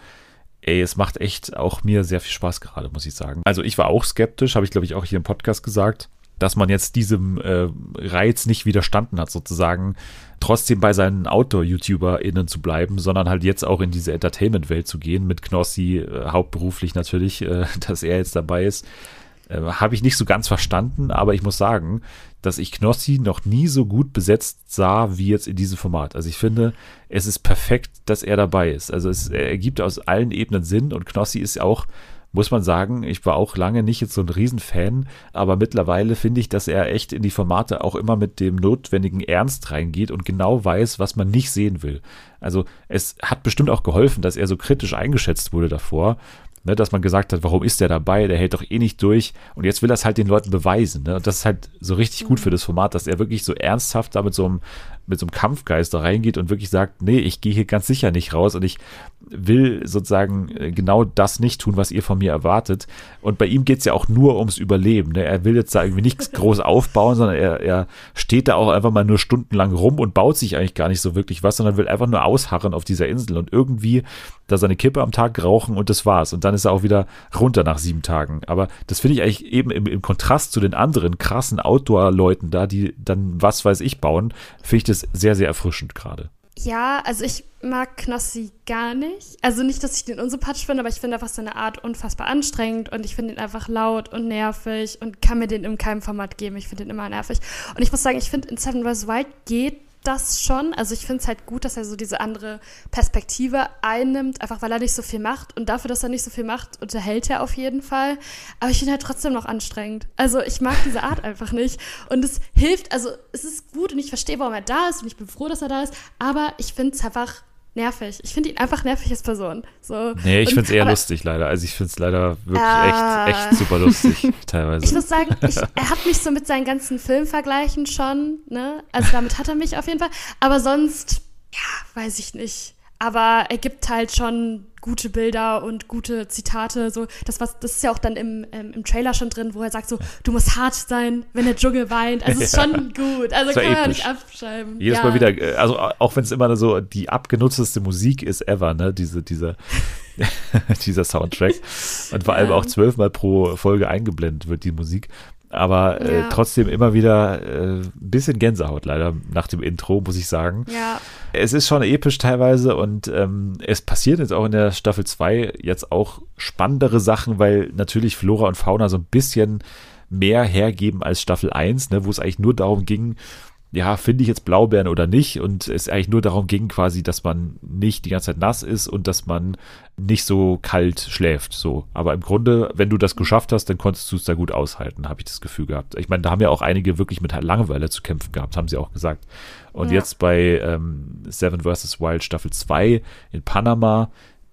ey, es macht echt auch mir sehr viel Spaß gerade, muss ich sagen. Also ich war auch skeptisch, habe ich glaube ich auch hier im Podcast gesagt, dass man jetzt diesem äh, Reiz nicht widerstanden hat, sozusagen trotzdem bei seinen Outdoor-YouTuber*innen zu bleiben, sondern halt jetzt auch in diese Entertainment-Welt zu gehen, mit Knossi äh, hauptberuflich natürlich, äh, <laughs> dass er jetzt dabei ist. Äh, Habe ich nicht so ganz verstanden, aber ich muss sagen, dass ich Knossi noch nie so gut besetzt sah wie jetzt in diesem Format. Also ich finde, es ist perfekt, dass er dabei ist. Also es ergibt aus allen Ebenen Sinn und Knossi ist auch muss man sagen, ich war auch lange nicht jetzt so ein Riesenfan, aber mittlerweile finde ich, dass er echt in die Formate auch immer mit dem notwendigen Ernst reingeht und genau weiß, was man nicht sehen will. Also es hat bestimmt auch geholfen, dass er so kritisch eingeschätzt wurde davor, ne, dass man gesagt hat, warum ist der dabei, der hält doch eh nicht durch und jetzt will er es halt den Leuten beweisen. Ne? Und das ist halt so richtig gut für das Format, dass er wirklich so ernsthaft da mit so einem mit so einem Kampfgeist da reingeht und wirklich sagt, nee, ich gehe hier ganz sicher nicht raus und ich will sozusagen äh, genau das nicht tun, was ihr von mir erwartet. Und bei ihm geht's ja auch nur ums Überleben. Ne? Er will jetzt da irgendwie nichts <laughs> groß aufbauen, sondern er, er steht da auch einfach mal nur stundenlang rum und baut sich eigentlich gar nicht so wirklich was, sondern will einfach nur ausharren auf dieser Insel und irgendwie da seine Kippe am Tag rauchen und das war's. Und dann ist er auch wieder runter nach sieben Tagen. Aber das finde ich eigentlich eben im, im Kontrast zu den anderen krassen Outdoor-Leuten da, die dann was weiß ich bauen, finde ich das sehr, sehr erfrischend gerade. Ja, also ich mag Knossi gar nicht. Also nicht, dass ich den unsympathisch finde, aber ich finde einfach seine Art unfassbar anstrengend und ich finde ihn einfach laut und nervig und kann mir den in keinem Format geben. Ich finde ihn immer nervig. Und ich muss sagen, ich finde in Seven vs. Wild geht das schon. Also ich finde es halt gut, dass er so diese andere Perspektive einnimmt, einfach weil er nicht so viel macht. Und dafür, dass er nicht so viel macht, unterhält er auf jeden Fall. Aber ich finde halt trotzdem noch anstrengend. Also ich mag diese Art <laughs> einfach nicht. Und es hilft, also es ist gut und ich verstehe, warum er da ist und ich bin froh, dass er da ist. Aber ich finde es einfach nervig. Ich finde ihn einfach nervig als Person. So. Nee, ich finde es eher aber lustig leider. Also ich finde es leider wirklich Ah. echt, echt super lustig <laughs> teilweise. Ich muss sagen, ich, <laughs> er hat mich so mit seinen ganzen Filmvergleichen schon, ne? Also damit hat er mich auf jeden Fall. Aber sonst, ja, weiß ich nicht. Aber er gibt halt schon gute Bilder und gute Zitate. So, das, was, das ist ja auch dann im, ähm, im Trailer schon drin, wo er sagt so, du musst hart sein, wenn der Dschungel weint. Also ist <laughs> Ja. schon gut. Also Ist kann man episch. nicht abschreiben. Jedes ja. Mal wieder, äh, also auch wenn es immer so die abgenutzteste Musik ist ever, ne, diese, dieser, <laughs> dieser Soundtrack. Und vor allem Ja. auch zwölfmal pro Folge eingeblendet wird die Musik. Aber äh, Ja. trotzdem immer wieder äh, ein bisschen Gänsehaut leider nach dem Intro, muss ich sagen. Ja, Es ist schon episch teilweise und ähm, es passiert jetzt auch in der Staffel 2 jetzt auch spannendere Sachen, weil natürlich Flora und Fauna so ein bisschen mehr hergeben als Staffel 1, ne, wo es eigentlich nur darum ging, ja, finde ich jetzt Blaubeeren oder nicht und es eigentlich nur darum ging quasi, dass man nicht die ganze Zeit nass ist und dass man nicht so kalt schläft, so. Aber im Grunde, wenn du das geschafft hast, dann konntest du es da gut aushalten, habe ich das Gefühl gehabt. Ich meine, da haben ja auch einige wirklich mit Langeweile zu kämpfen gehabt, haben sie auch gesagt. Und Ja. jetzt bei ähm, Seven vs. Wild Staffel 2 in Panama,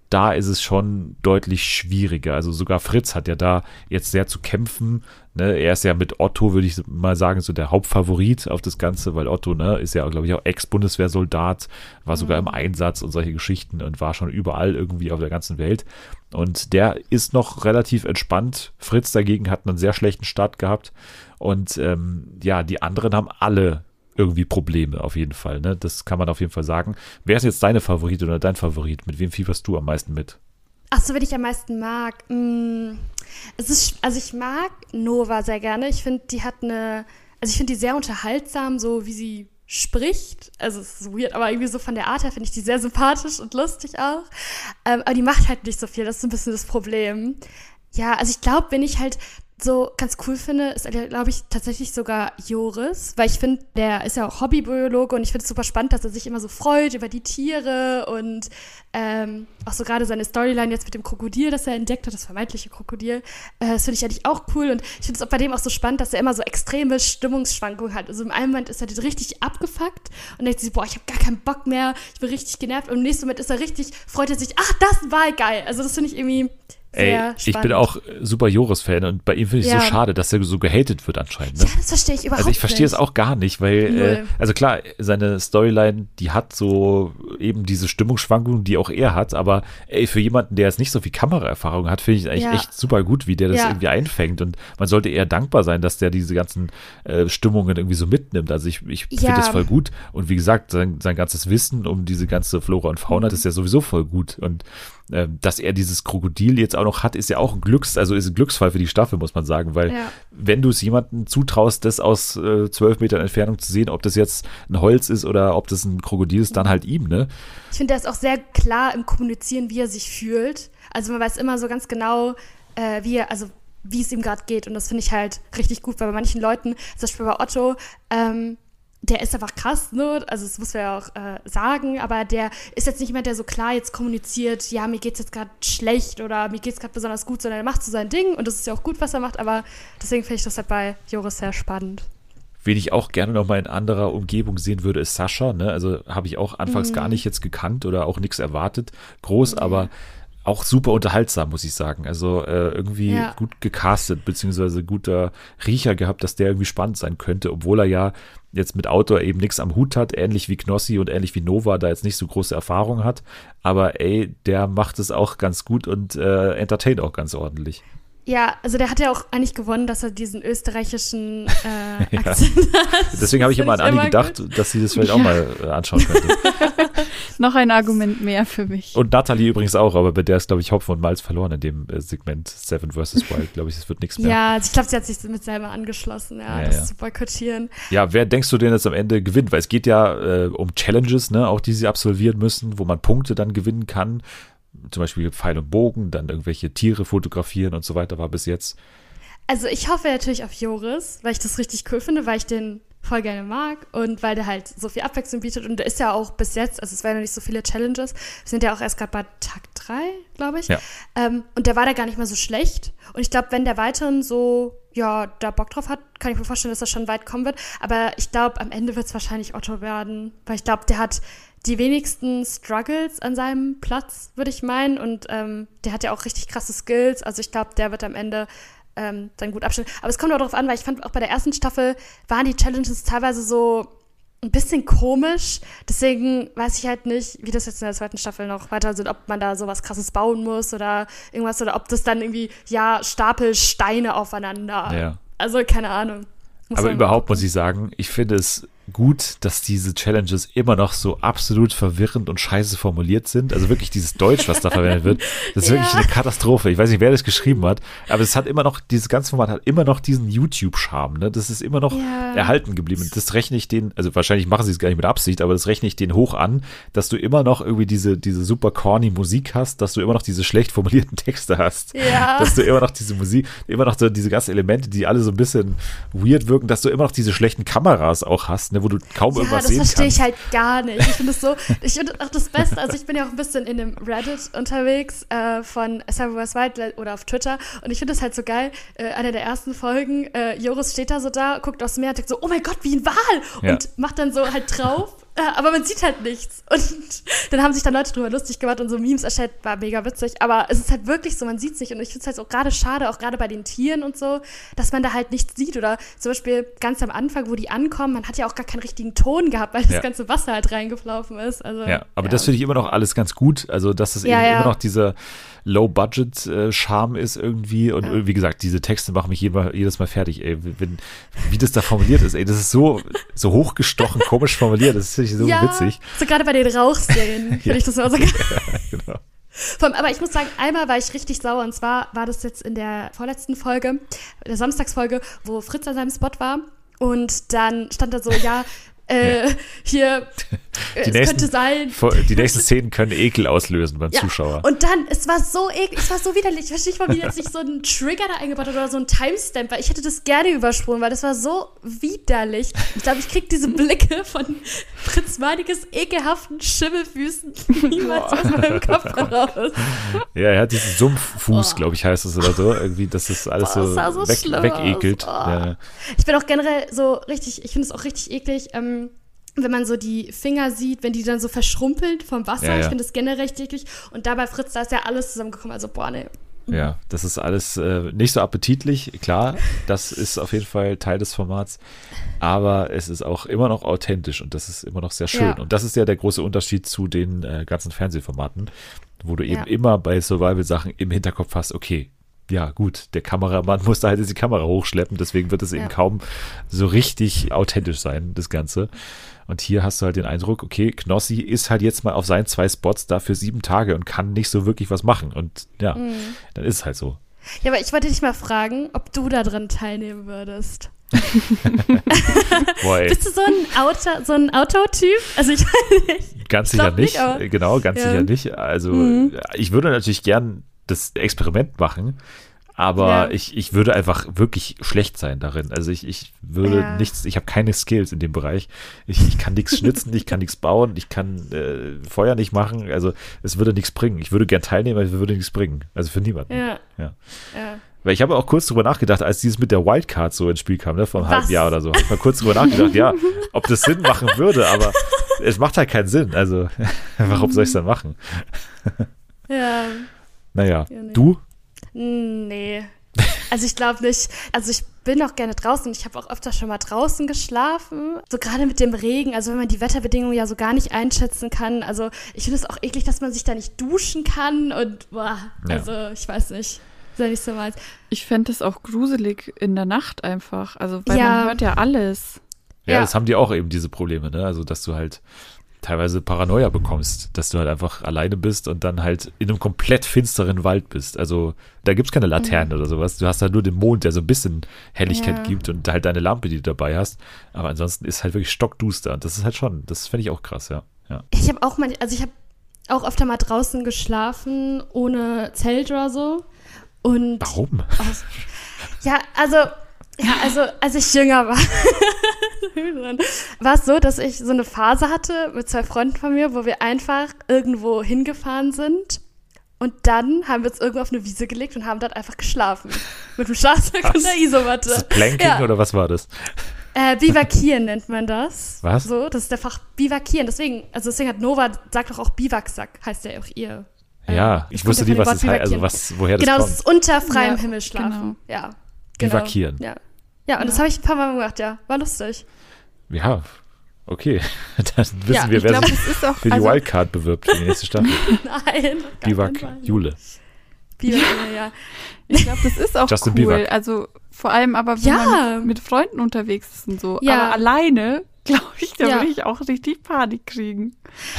da ist es schon deutlich schwieriger. Also sogar Fritz hat ja da jetzt sehr zu kämpfen. Ne? Er ist ja mit Otto, würde ich mal sagen, so der Hauptfavorit auf das Ganze, weil Otto ne, ist ja, glaube ich, auch Ex-Bundeswehrsoldat, war sogar im Einsatz und solche Geschichten und war schon überall irgendwie auf der ganzen Welt. Und der ist noch relativ entspannt. Fritz dagegen hat einen sehr schlechten Start gehabt. Und ähm, ja, die anderen haben alle irgendwie Probleme auf jeden Fall. Ne? Das kann man auf jeden Fall sagen. Wer ist jetzt deine Favorit oder dein Favorit? Mit wem fieberst du am meisten mit? Ach so, wen ich am meisten mag. Mm, es ist, also ich mag Nova sehr gerne. Ich finde, die hat eine, also ich finde die sehr unterhaltsam, so wie sie spricht. Also es ist weird, aber irgendwie so von der Art her finde ich die sehr sympathisch und lustig auch. Ähm, aber die macht halt nicht so viel. Das ist ein bisschen das Problem. Ja, also ich glaube, wenn ich halt so ganz cool finde, ist, glaube ich, tatsächlich sogar Joris, weil ich finde, der ist ja auch Hobbybiologe und ich finde es super spannend, dass er sich immer so freut über die Tiere und ähm, auch so gerade seine Storyline jetzt mit dem Krokodil, das er entdeckt hat, das vermeintliche Krokodil, äh, das finde ich eigentlich auch cool und ich finde es bei dem auch so spannend, dass er immer so extreme Stimmungsschwankungen hat. Also im einen Moment ist er richtig abgefuckt und denkt sich, boah, ich habe gar keinen Bock mehr, ich bin richtig genervt und im nächsten Moment ist er richtig, freut er sich, ach, das war geil. Also das finde ich irgendwie sehr Ey, spannend. ich bin auch super Joris-Fan und bei ihm finde ich Ja. so schade, dass er so gehatet wird anscheinend. Ne? Ja, das verstehe ich überhaupt Also ich verstehe es nicht. auch gar nicht, weil, äh, also klar, seine Storyline, die hat so eben diese Stimmungsschwankungen, die auch er hat, aber ey, für jemanden, der jetzt nicht so viel Kameraerfahrung hat, finde ich eigentlich Ja. echt super gut, wie der das Ja. irgendwie einfängt und man sollte eher dankbar sein, dass der diese ganzen äh, Stimmungen irgendwie so mitnimmt. Also ich, ich finde das voll gut und wie gesagt, sein, sein ganzes Wissen um diese ganze Flora und Fauna, Mhm. das ist ja sowieso voll gut und äh, dass er dieses Krokodil jetzt auch noch hat, ist ja auch ein Glücks, also ist ein Glücksfall für die Staffel, muss man sagen, weil Ja. wenn du es jemandem zutraust, das aus äh, zwölf Metern Entfernung zu sehen, ob das jetzt ein Holz ist oder ob das ein Krokodil ist, dann halt ihm, ne? Ich finde, er ist auch sehr klar im Kommunizieren, wie er sich fühlt. Also man weiß immer so ganz genau, äh, wie er, also wie es ihm gerade geht. Und das finde ich halt richtig gut, weil bei manchen Leuten, zum Beispiel bei Otto, ähm, der ist einfach krass, ne? Also das muss man ja auch äh, sagen, aber der ist jetzt nicht mehr der so klar jetzt kommuniziert, ja, mir geht's jetzt gerade schlecht oder mir geht's gerade besonders gut, sondern er macht so sein Ding und das ist ja auch gut, was er macht, aber deswegen finde ich das halt bei Joris sehr spannend. Wen ich auch gerne noch mal in anderer Umgebung sehen würde, ist Sascha, ne? Also habe ich auch anfangs gar nicht jetzt gekannt oder auch nichts erwartet. Groß, aber auch super unterhaltsam, muss ich sagen. Also äh, irgendwie Ja. gut gecastet, beziehungsweise guter Riecher gehabt, dass der irgendwie spannend sein könnte, obwohl er ja jetzt mit Outdoor eben nichts am Hut hat, ähnlich wie Knossi und ähnlich wie Nova, da jetzt nicht so große Erfahrung hat. Aber ey, der macht es auch ganz gut und äh, entertaint auch ganz ordentlich. Ja, also der hat ja auch eigentlich gewonnen, dass er diesen österreichischen <laughs> äh, Ja. Akzent hat. <laughs> Deswegen habe ich immer an Anni gedacht, gut. dass sie das vielleicht auch mal äh, anschauen könnte. <laughs> Noch ein Argument mehr für mich. Und Nathalie übrigens auch, aber bei der ist, glaube ich, Hopfen und Malz verloren in dem äh, Segment Seven vs. Wild. Glaube ich, es wird nichts mehr. Ja, also ich glaube, sie hat sich mit selber angeschlossen, ja, Ja, das ja. zu boykottieren. Ja, wer denkst du denn jetzt am Ende gewinnt? Weil es geht ja äh, um Challenges, ne, auch die sie absolvieren müssen, wo man Punkte dann gewinnen kann. Zum Beispiel Pfeil und Bogen, dann irgendwelche Tiere fotografieren und so weiter, war bis jetzt. Also ich hoffe natürlich auf Joris, weil ich das richtig cool finde, weil ich den voll gerne mag und weil der halt so viel Abwechslung bietet und der ist ja auch bis jetzt, also es waren ja nicht so viele Challenges, wir sind ja auch erst gerade bei Tag 3, glaube ich. Ja. Ähm, und der war da gar nicht mal so schlecht. Und ich glaube, wenn der weiterhin so, ja, da Bock drauf hat, kann ich mir vorstellen, dass er schon weit kommen wird. Aber ich glaube, am Ende wird es wahrscheinlich Otto werden, weil ich glaube, der hat die wenigsten Struggles an seinem Platz, würde ich meinen. Und ähm, der hat ja auch richtig krasse Skills. Also ich glaube, der wird am Ende ähm, dann gut abstellen. Aber es kommt auch darauf an, weil ich fand, auch bei der ersten Staffel waren die Challenges teilweise so ein bisschen komisch. Deswegen weiß ich halt nicht, wie das jetzt in der zweiten Staffel noch weiter sind, ob man da sowas krasses bauen muss oder irgendwas oder ob das dann irgendwie, ja, Stapel Steine aufeinander. Ja. Also keine Ahnung. Muss Aber überhaupt mal muss ich sagen, ich finde es gut, dass diese Challenges immer noch so absolut verwirrend und scheiße formuliert sind. Also wirklich dieses Deutsch, was da verwendet wird, das ist <laughs> Ja. wirklich eine Katastrophe. Ich weiß nicht, wer das geschrieben hat, aber es hat immer noch, dieses ganze Format hat immer noch diesen YouTube-Charme. Ne? Das ist immer noch Ja. erhalten geblieben. Das rechne ich denen, also wahrscheinlich machen sie es gar nicht mit Absicht, aber das rechne ich denen hoch an, dass du immer noch irgendwie diese, diese super corny Musik hast, dass du immer noch diese schlecht formulierten Texte hast Ja. dass du immer noch diese Musik, immer noch so diese ganzen Elemente, die alle so ein bisschen weird wirken, dass du immer noch diese schlechten Kameras auch hast, ne, wo du kaum Ja, irgendwas das sehen verstehe kannst. ich halt gar nicht. Ich finde es so, <laughs> ich finde auch das Beste, also ich bin ja auch ein bisschen in dem Reddit unterwegs äh, von Cyber West Wild oder auf Twitter und ich finde es halt so geil, äh, eine der ersten Folgen, äh, Joris steht da so da, guckt aufs Meer und denkt so, oh mein Gott, wie ein Wal Ja. und macht dann so halt drauf, aber man sieht halt nichts und <laughs> dann haben sich dann Leute drüber lustig gemacht und so Memes erstellt, war mega witzig, aber es ist halt wirklich so, man sieht es nicht und ich finde es halt auch gerade schade, auch gerade bei den Tieren und so, dass man da halt nichts sieht oder zum Beispiel ganz am Anfang, wo die ankommen, man hat ja auch gar keinen richtigen Ton gehabt, weil das Ja. ganze Wasser halt reingeflogen ist. Also, Ja, aber das finde ich immer noch alles ganz gut. Also, dass es Ja, eben ja. immer noch dieser Low-Budget-Charme ist irgendwie. Und äh, wie gesagt, diese Texte machen mich jedes Mal, fertig, ey. Wenn, wie das da formuliert ist, ey. Das ist so, so hochgestochen, komisch formuliert. Das ich so ja, witzig. So gerade bei den Rauchszenen <laughs> finde Ja. ich das immer so geil. <laughs> Genau. Vor allem, aber ich muss sagen, einmal war ich richtig sauer und zwar war das jetzt in der vorletzten Folge, der Samstagsfolge, wo Fritz an seinem Spot war und dann stand da so, ja, äh, hier, <laughs> äh, es nächsten- könnte sein. Die nächsten Szenen können Ekel auslösen beim Ja, Zuschauer. Und dann, es war so eklig, es war so widerlich. Ich verstehe nicht mal, wie jetzt nicht so ein Trigger da eingebaut hat oder so ein Timestamp, weil ich hätte das gerne übersprungen, weil das war so widerlich. Ich glaube, ich krieg diese Blicke von Fritz Meidiges ekelhaften Schimmelfüßen <laughs> niemals aus meinem Kopf raus. Ja, er hat diesen Sumpffuß, glaube ich, heißt es oder so. Irgendwie, dass das alles Oh, so, so weg, wegekelt. Oh. Ja. Ich bin auch generell so richtig, ich finde es auch richtig eklig, ähm, wenn man so die Finger sieht, wenn die dann so verschrumpeln vom Wasser. Ja, ja. Ich finde das generell eklig. Und dabei Fritz, da ist ja alles zusammengekommen. Also, boah, nee. Ja, das ist alles äh, nicht so appetitlich, klar, das ist auf jeden Fall Teil des Formats, aber es ist auch immer noch authentisch und das ist immer noch sehr schön. Ja. Und das ist ja der große Unterschied zu den äh, ganzen Fernsehformaten, wo du eben immer bei Survival-Sachen im Hinterkopf hast, okay, ja gut, der Kameramann muss da halt jetzt die Kamera hochschleppen, deswegen wird es eben Ja. kaum so richtig authentisch sein, das Ganze. Und hier hast du halt den Eindruck, okay, Knossi ist halt jetzt mal auf seinen zwei Spots da für sieben Tage und kann nicht so wirklich was machen. Und ja, Mhm. dann ist es halt so. Ja, aber ich wollte dich mal fragen, ob du da drin teilnehmen würdest. <laughs> Bist du so ein Auto, so ein Autotyp? Also ich weiß nicht. ganz ich sicher nicht. nicht, genau, ganz Ja. sicher nicht. Also Mhm. ich würde natürlich gern das Experiment machen, aber Ja. ich, ich würde einfach wirklich schlecht sein darin. Also ich, ich würde Ja. nichts, ich habe keine Skills in dem Bereich. Ich, ich kann nichts schnitzen, ich kann nichts bauen, ich kann äh, Feuer nicht machen. Also es würde nichts bringen. Ich würde gern teilnehmen, aber es würde nichts bringen. Also für niemanden. Ja, Ja. ja. Weil ich habe auch kurz drüber nachgedacht, als dieses mit der Wildcard so ins Spiel kam, ne, vor einem halben? Jahr oder so. Hab ich mal kurz drüber nachgedacht, ja, ob das Sinn machen würde, aber es macht halt keinen Sinn. Also, <laughs> warum soll ich es dann machen? Ja, Naja, Ja, nee. du? nee. Also ich glaube nicht. Also ich bin auch gerne draußen. Ich habe auch öfter schon mal draußen geschlafen. So gerade mit dem Regen, also wenn man die Wetterbedingungen ja so gar nicht einschätzen kann. Also ich finde es auch eklig, dass man sich da nicht duschen kann und boah, Ja. also ich weiß nicht. Ja nicht so meins. Ich fände es auch gruselig in der Nacht einfach. Also, weil Ja. man hört ja alles. Ja, Ja. das haben die auch eben diese Probleme, ne? Also, dass du halt teilweise Paranoia bekommst, dass du halt einfach alleine bist und dann halt in einem komplett finsteren Wald bist. Also, da gibt's keine Laternen oder sowas. Du hast halt nur den Mond, der so ein bisschen Helligkeit Ja. gibt und halt deine Lampe, die du dabei hast. Aber ansonsten ist halt wirklich stockduster. Und das ist halt schon, das finde ich auch krass, ja. Ja. Ich habe auch mal, also ich habe auch öfter mal draußen geschlafen, ohne Zelt oder so. Und Warum? Aus, ja, also, ja, also, als ich jünger war, <laughs> war es so, dass ich so eine Phase hatte mit zwei Freunden von mir, wo wir einfach irgendwo hingefahren sind. Und dann haben wir uns irgendwo auf eine Wiese gelegt und haben dort einfach geschlafen. Mit dem Schlafsack und Was? der Isomatte. Ist das Planking Ja. oder was war das? Äh, bivakieren nennt man das. Was? So, das ist der Fach bivakieren. Deswegen, also deswegen hat Nova, sagt doch auch Biwaksack, heißt ja auch ihr. Ja, ich das kommt wusste nie, was das heißt, also was, woher das genau, das kommt. ist unter freiem Ja, Himmel schlafen. Ja. Bivakieren. Ja. Ja, und das habe ich ein paar Mal gemacht, ja. War lustig. Ja, okay. <laughs> Dann wissen Ja, wir, wer glaube, sich auch. für die also, Wildcard bewirbt für die nächste Staffel. <laughs> Nein. Bivak. Jule. Bivakieren, <laughs> ja. Ich glaube, das ist auch Justin cool. Bieber. Also vor allem aber, wenn Ja. man mit, mit Freunden unterwegs ist und so. Ja. Aber alleine, glaube ich, da Ja. würde ich auch richtig Panik kriegen.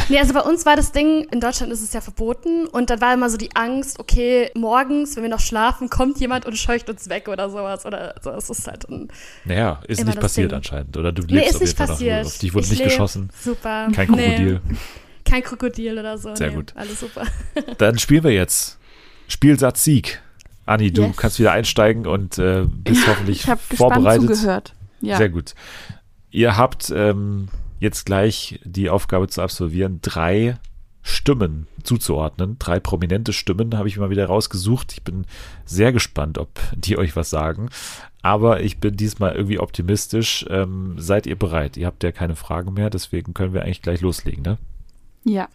Nee, also bei uns war das Ding, in Deutschland ist es ja verboten und dann war immer so die Angst, okay, morgens, wenn wir noch schlafen, kommt jemand und scheucht uns weg oder sowas oder so. Es ist halt ein, Naja, ist nicht passiert Ding. anscheinend. Oder du lebst Nee, ist auf jeden nicht Fall noch. passiert. Auf dich wurde Ich nicht leb. geschossen. Super. Kein Krokodil. Nee, kein Krokodil oder so. Sehr nee, gut. Alles super. <laughs> Dann spielen wir jetzt. Spielsatz Sieg. Anni, du Yes. kannst wieder einsteigen und äh, bist <laughs> hoffentlich Ich habe gespannt vorbereitet. zugehört. Ja. Sehr gut. Ihr habt ähm, jetzt gleich die Aufgabe zu absolvieren, drei Stimmen zuzuordnen. Drei prominente Stimmen habe ich mal wieder rausgesucht. Ich bin sehr gespannt, ob die euch was sagen. Aber ich bin diesmal irgendwie optimistisch. Ähm, seid ihr bereit? Ihr habt ja keine Fragen mehr, deswegen können wir eigentlich gleich loslegen, ne? Ja.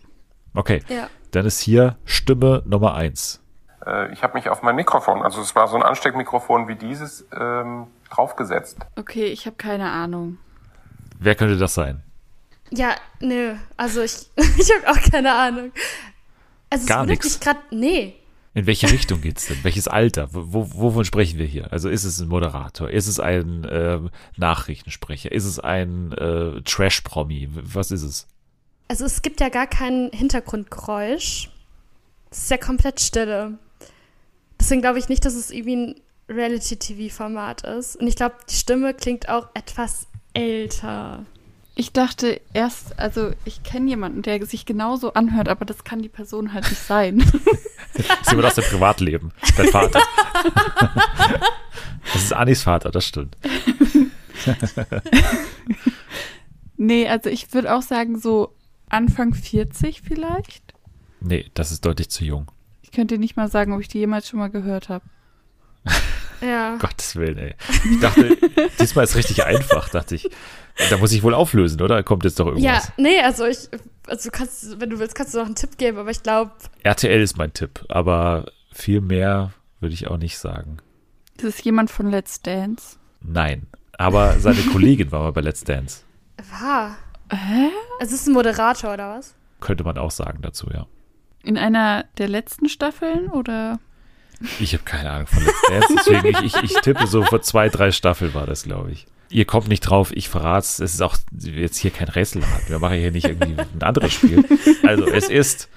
Okay, Ja. dann ist hier Stimme Nummer eins. Äh, ich habe mich auf mein Mikrofon, also es war so ein Ansteckmikrofon wie dieses, ähm, draufgesetzt. Okay, ich habe keine Ahnung. Wer könnte das sein? Ja, nö. Also ich, <laughs> ich habe auch keine Ahnung. Also Gar es mich gerade. Nee. In welche Richtung geht's denn? Welches Alter? Wo, wovon sprechen wir hier? Also ist es ein Moderator? Ist es ein ähm, Nachrichtensprecher? Ist es ein äh, Trash-Promi? Was ist es? Also es gibt ja gar kein Hintergrundgeräusch. Es ist ja komplett Stille. Deswegen glaube ich nicht, dass es irgendwie ein Reality-TV-Format ist. Und ich glaube, die Stimme klingt auch etwas älter. Ich dachte erst, also ich kenne jemanden, der sich genauso anhört, aber das kann die Person halt nicht sein. <laughs> Das ist jemand aus dem Privatleben. Dein Vater. das ist Anis Vater, das stimmt. <laughs> nee, also ich würde auch sagen, so Anfang 40 vielleicht. Nee, das ist deutlich zu jung. Ich könnte dir nicht mal sagen, ob ich die jemals schon mal gehört habe. <laughs> Ja. Gottes Willen, ey. Ich dachte, <laughs> diesmal ist richtig einfach, dachte ich. Da muss ich wohl auflösen, oder? Kommt jetzt doch Ja, irgendwas. nee, also ich, also du kannst, wenn du willst, kannst du noch einen Tipp geben, aber ich glaube, RTL ist mein Tipp, aber viel mehr würde ich auch nicht sagen. Das ist jemand von Let's Dance. Nein. Aber seine Kollegin war mal bei Let's Dance. war. Hä? Es ist ein Moderator oder was? Könnte man auch sagen dazu, ja. In einer der letzten Staffeln oder? Ich habe keine Ahnung von Let's Dance, deswegen ich, ich, ich tippe so vor zwei, drei Staffeln war das, glaube ich. Ihr kommt nicht drauf, ich verrat's. Es ist auch jetzt hier kein Rätselrad. Wir machen hier nicht irgendwie ein anderes Spiel. Also es ist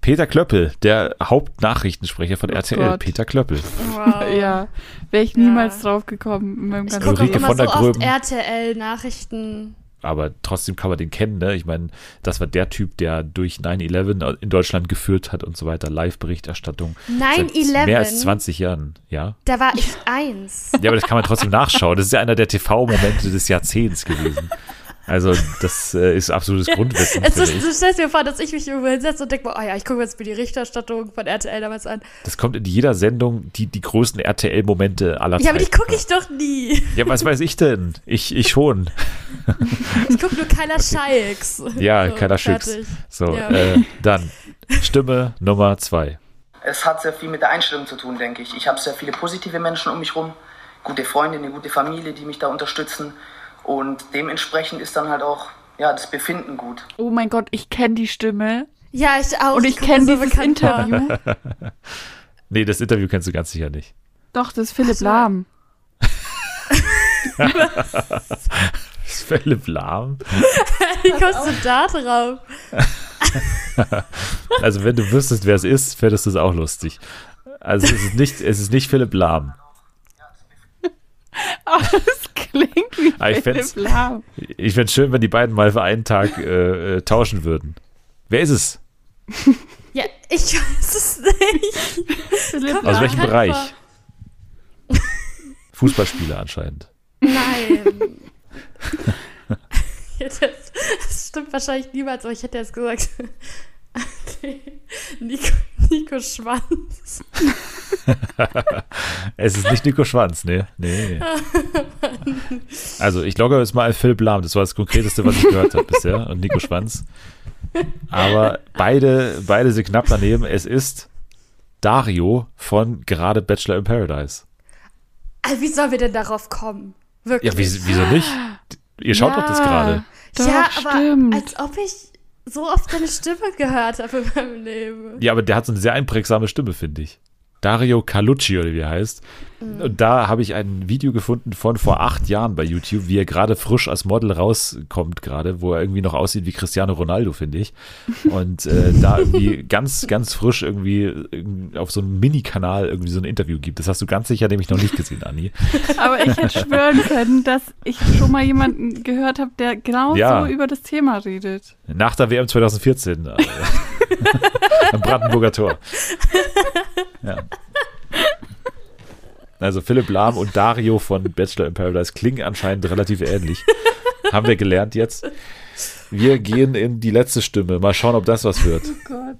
Peter Klöppel, der Hauptnachrichtensprecher von Oh RTL. Gott. Peter Klöppel. Wow. Ja, wäre ich Ja. niemals drauf gekommen in meinem Ich ganzen gucke auch Ulrike immer von der so oft. RTL-Nachrichten. Aber trotzdem kann man den kennen, ne? Ich meine, das war der Typ, der durch 9-11 in Deutschland geführt hat und so weiter. Live-Berichterstattung. Seit 9-11? Mehr als 20 Jahren, ja. Da war ich eins. Ja, aber das kann man trotzdem nachschauen. Das ist ja einer der TV-Momente des Jahrzehnts gewesen. <laughs> Also, das äh, ist absolutes Grundwissen. Es ist, du stellst dir vor, dass ich mich irgendwo hinsetze und denke, oh ja, ich gucke mir jetzt mir die Berichterstattung von RTL damals an. Das kommt in jeder Sendung, die, die größten RTL-Momente aller Ja, aber die Zeiten. gucke ich doch nie. Ja, was weiß ich denn? Ich, ich schon. Ich gucke nur Kyla Scheiks. Ja, So, Kyla Schicks. So, Ja. äh, dann Stimme Nummer zwei. Es hat sehr viel mit der Einstellung zu tun, denke ich. Ich habe sehr viele positive Menschen um mich rum, gute Freunde, eine gute Familie, die mich da unterstützen. Und dementsprechend ist dann halt auch ja, das Befinden gut. Oh mein Gott, ich kenne die Stimme. Ja, ich auch. Und Die ich kommt kenne so dieses. Interview. <laughs> Nee, das Interview kennst du ganz sicher nicht. Doch, das ist Philipp so. Lahm. <laughs> Philipp Lahm. <laughs> Wie kommst du da drauf? Also, wenn du wüsstest, wer es ist, fändest du es auch lustig. Also, es ist nicht, es ist nicht Philipp Lahm. Oh, das klingt wie Ah, ich Philipp Lahm. Ich fände es schön, wenn die beiden mal für einen Tag äh, äh, tauschen würden. Wer ist es? Ja, ich weiß es nicht. Philipp Aus welchem Bereich? vor. Fußballspieler anscheinend. Nein. <laughs> Jetzt- Das stimmt wahrscheinlich niemals, aber ich hätte jetzt gesagt. <laughs> Nico, Nico Schwanz. <laughs> es ist nicht Nico Schwanz, ne? Nee. Also, ich logge jetzt mal Philipp Lahm. Das war das Konkreteste, was ich gehört habe bisher. Und Nico Schwanz. Aber beide, beide sind knapp daneben. Es ist Dario von gerade Bachelor in Paradise. Also, wie sollen wir denn darauf kommen? Wirklich. Ja, wie, wieso nicht? Ihr schaut Ja. doch das gerade. Ja, aber stimmt. als ob ich so oft deine Stimme gehört habe in meinem Leben. Ja, aber der hat so eine sehr einprägsame Stimme, finde ich. Dario Calucci oder wie er heißt. Und da habe ich ein Video gefunden von vor acht Jahren bei YouTube, wie er gerade frisch als Model rauskommt gerade, wo er irgendwie noch aussieht wie Cristiano Ronaldo, finde ich. Und äh, da irgendwie <laughs> ganz, ganz frisch irgendwie irgendwie auf so einem Mini-Kanal irgendwie so ein Interview gibt. Das hast du ganz sicher nämlich noch nicht gesehen, Anni. <laughs> Aber ich hätte schwören können, dass ich schon mal jemanden gehört habe, der genau Ja. so über das Thema redet. Nach der WM 2014 äh, <laughs> am Brandenburger Tor. Ja. Also Philipp Lahm und Dario von Bachelor in Paradise klingen anscheinend relativ ähnlich. Haben wir gelernt jetzt. Wir gehen in die letzte Stimme. Mal schauen, ob das was wird. Gott.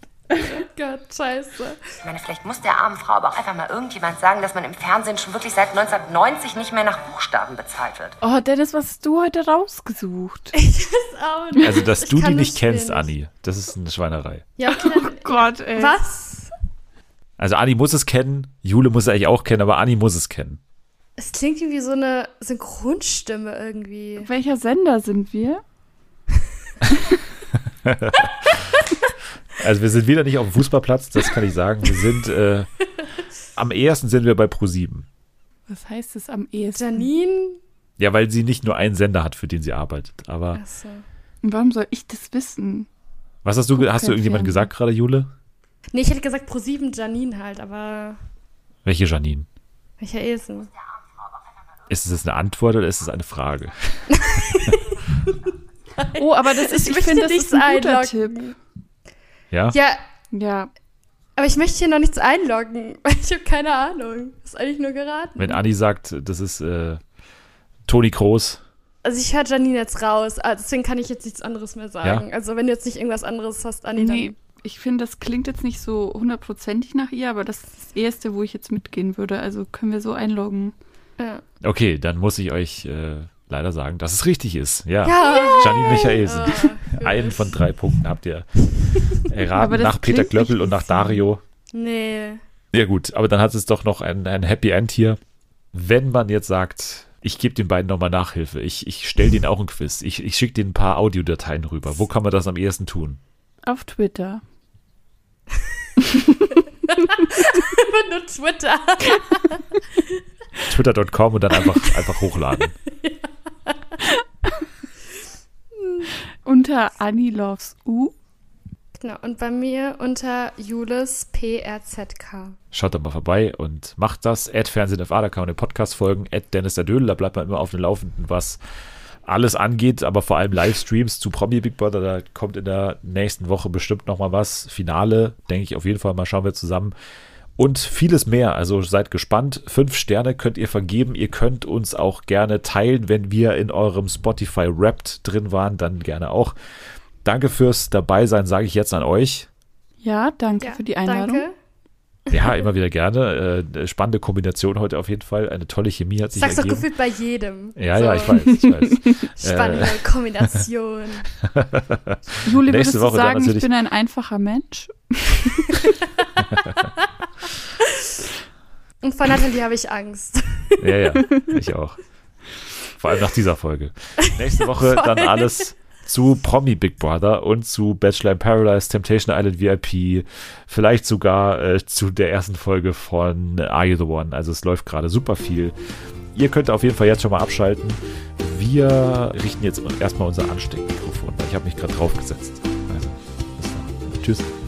Gott, scheiße. Ich meine, vielleicht muss der armen Frau aber auch einfach mal irgendjemand sagen, dass man im Fernsehen schon wirklich seit 1990 nicht mehr nach Buchstaben bezahlt wird. Oh, Dennis, was hast du heute rausgesucht? Auch nicht. Also, dass Ich du die nicht kennst, Spiel Anni, das ist eine Schweinerei. Ja, okay, dann, Gott, ey. was? Also Anni muss es kennen, Jule muss es eigentlich auch kennen, aber Anni muss es kennen. Es klingt wie so eine Synchronstimme irgendwie. Welcher Sender sind wir? <laughs> <laughs> Also wir sind wieder nicht auf dem Fußballplatz, das kann ich sagen. Wir sind, äh, am ehesten sind wir bei Pro7. Was heißt es am ehesten? Janine? Ja, weil sie nicht nur einen Sender hat, für den sie arbeitet. Aber Achso. Und warum soll ich das wissen? was hast du, Guck hast du kein irgendjemand gesagt gerade, Jule? Nee, ich hätte gesagt Pro7 Janine halt, aber Welche Janine? welcher Esel? Ist es eine Antwort oder ist es eine Frage? <laughs> Oh, aber das ist, ich, möchte finde, das ist ein guter einloggen. Tipp. Ja? Ja, Ja, aber ich möchte hier noch nichts einloggen, <laughs> weil ich habe keine Ahnung. Das ist eigentlich nur geraten. Wenn Anni sagt, das ist äh, Toni Kroos. Also ich höre Janine jetzt raus, ah, deswegen kann ich jetzt nichts anderes mehr sagen. Also wenn du jetzt nicht irgendwas anderes hast, Anni, nee, ich finde, das klingt jetzt nicht so hundertprozentig nach ihr, aber das ist das Erste, wo ich jetzt mitgehen würde. Also können wir so einloggen. dann. Ja. Okay, dann muss ich euch äh, leider sagen, dass es richtig ist. Ja. Ja. Janine Michaelsen. Ah, <laughs> gut. Einen von drei Punkten habt ihr erraten nach Peter Klöppel und nach. Dario. Nee. Ja gut, aber dann hat es doch noch ein, ein Happy End hier. Wenn man jetzt sagt, ich gebe den beiden nochmal Nachhilfe, ich, ich stelle denen auch ein Quiz, ich, ich schicke denen ein paar Audiodateien rüber, wo kann man das am ehesten tun? Auf Twitter. <laughs> Nur Twitter. <laughs> Twitter.com und dann einfach, <laughs> einfach hochladen. Unter Annie Loves U. Genau, und bei mir unter Julis PRZK. Schaut da mal vorbei und macht das. Ad Fernsehen FA, da kann man den Podcast folgen. Ad Dennis der Dödel, da bleibt man immer auf dem Laufenden, was alles angeht, aber vor allem Livestreams zu Promi Big Brother. Da kommt in der nächsten Woche bestimmt nochmal was. Finale, denke ich auf jeden Fall mal, schauen wir zusammen. Und vieles mehr. Also seid gespannt. Fünf Sterne könnt ihr vergeben. Ihr könnt uns auch gerne teilen, wenn wir in eurem Spotify Wrapped drin waren, dann gerne auch. Danke fürs Dabeisein, sage ich jetzt an euch. Ja, danke Ja, für die Einladung. Danke. Ja, immer wieder gerne. Äh, spannende Kombination heute auf jeden Fall. Eine tolle Chemie hat sich Sag's doch ergeben. gefühlt bei jedem. Ja, So, ja, ich weiß, ich weiß. <laughs> Spannende Äh. Kombination. <laughs> Juli, Nächste würdest Woche du sagen, ich bin ein einfacher Mensch? <laughs> Und vor Nathalie habe ich Angst. Ja, ja, ich auch. Vor allem nach dieser Folge. Nächste <laughs> Woche dann alles zu Promi Big Brother und zu Bachelor in Paradise, Temptation Island VIP, vielleicht sogar äh, zu der ersten Folge von Are You the One. Also es läuft gerade super viel. Ihr könnt auf jeden Fall jetzt schon mal abschalten. Wir richten jetzt erstmal unser Ansteckmikrofon, weil ich habe mich gerade draufgesetzt. Also, bis dann. Tschüss.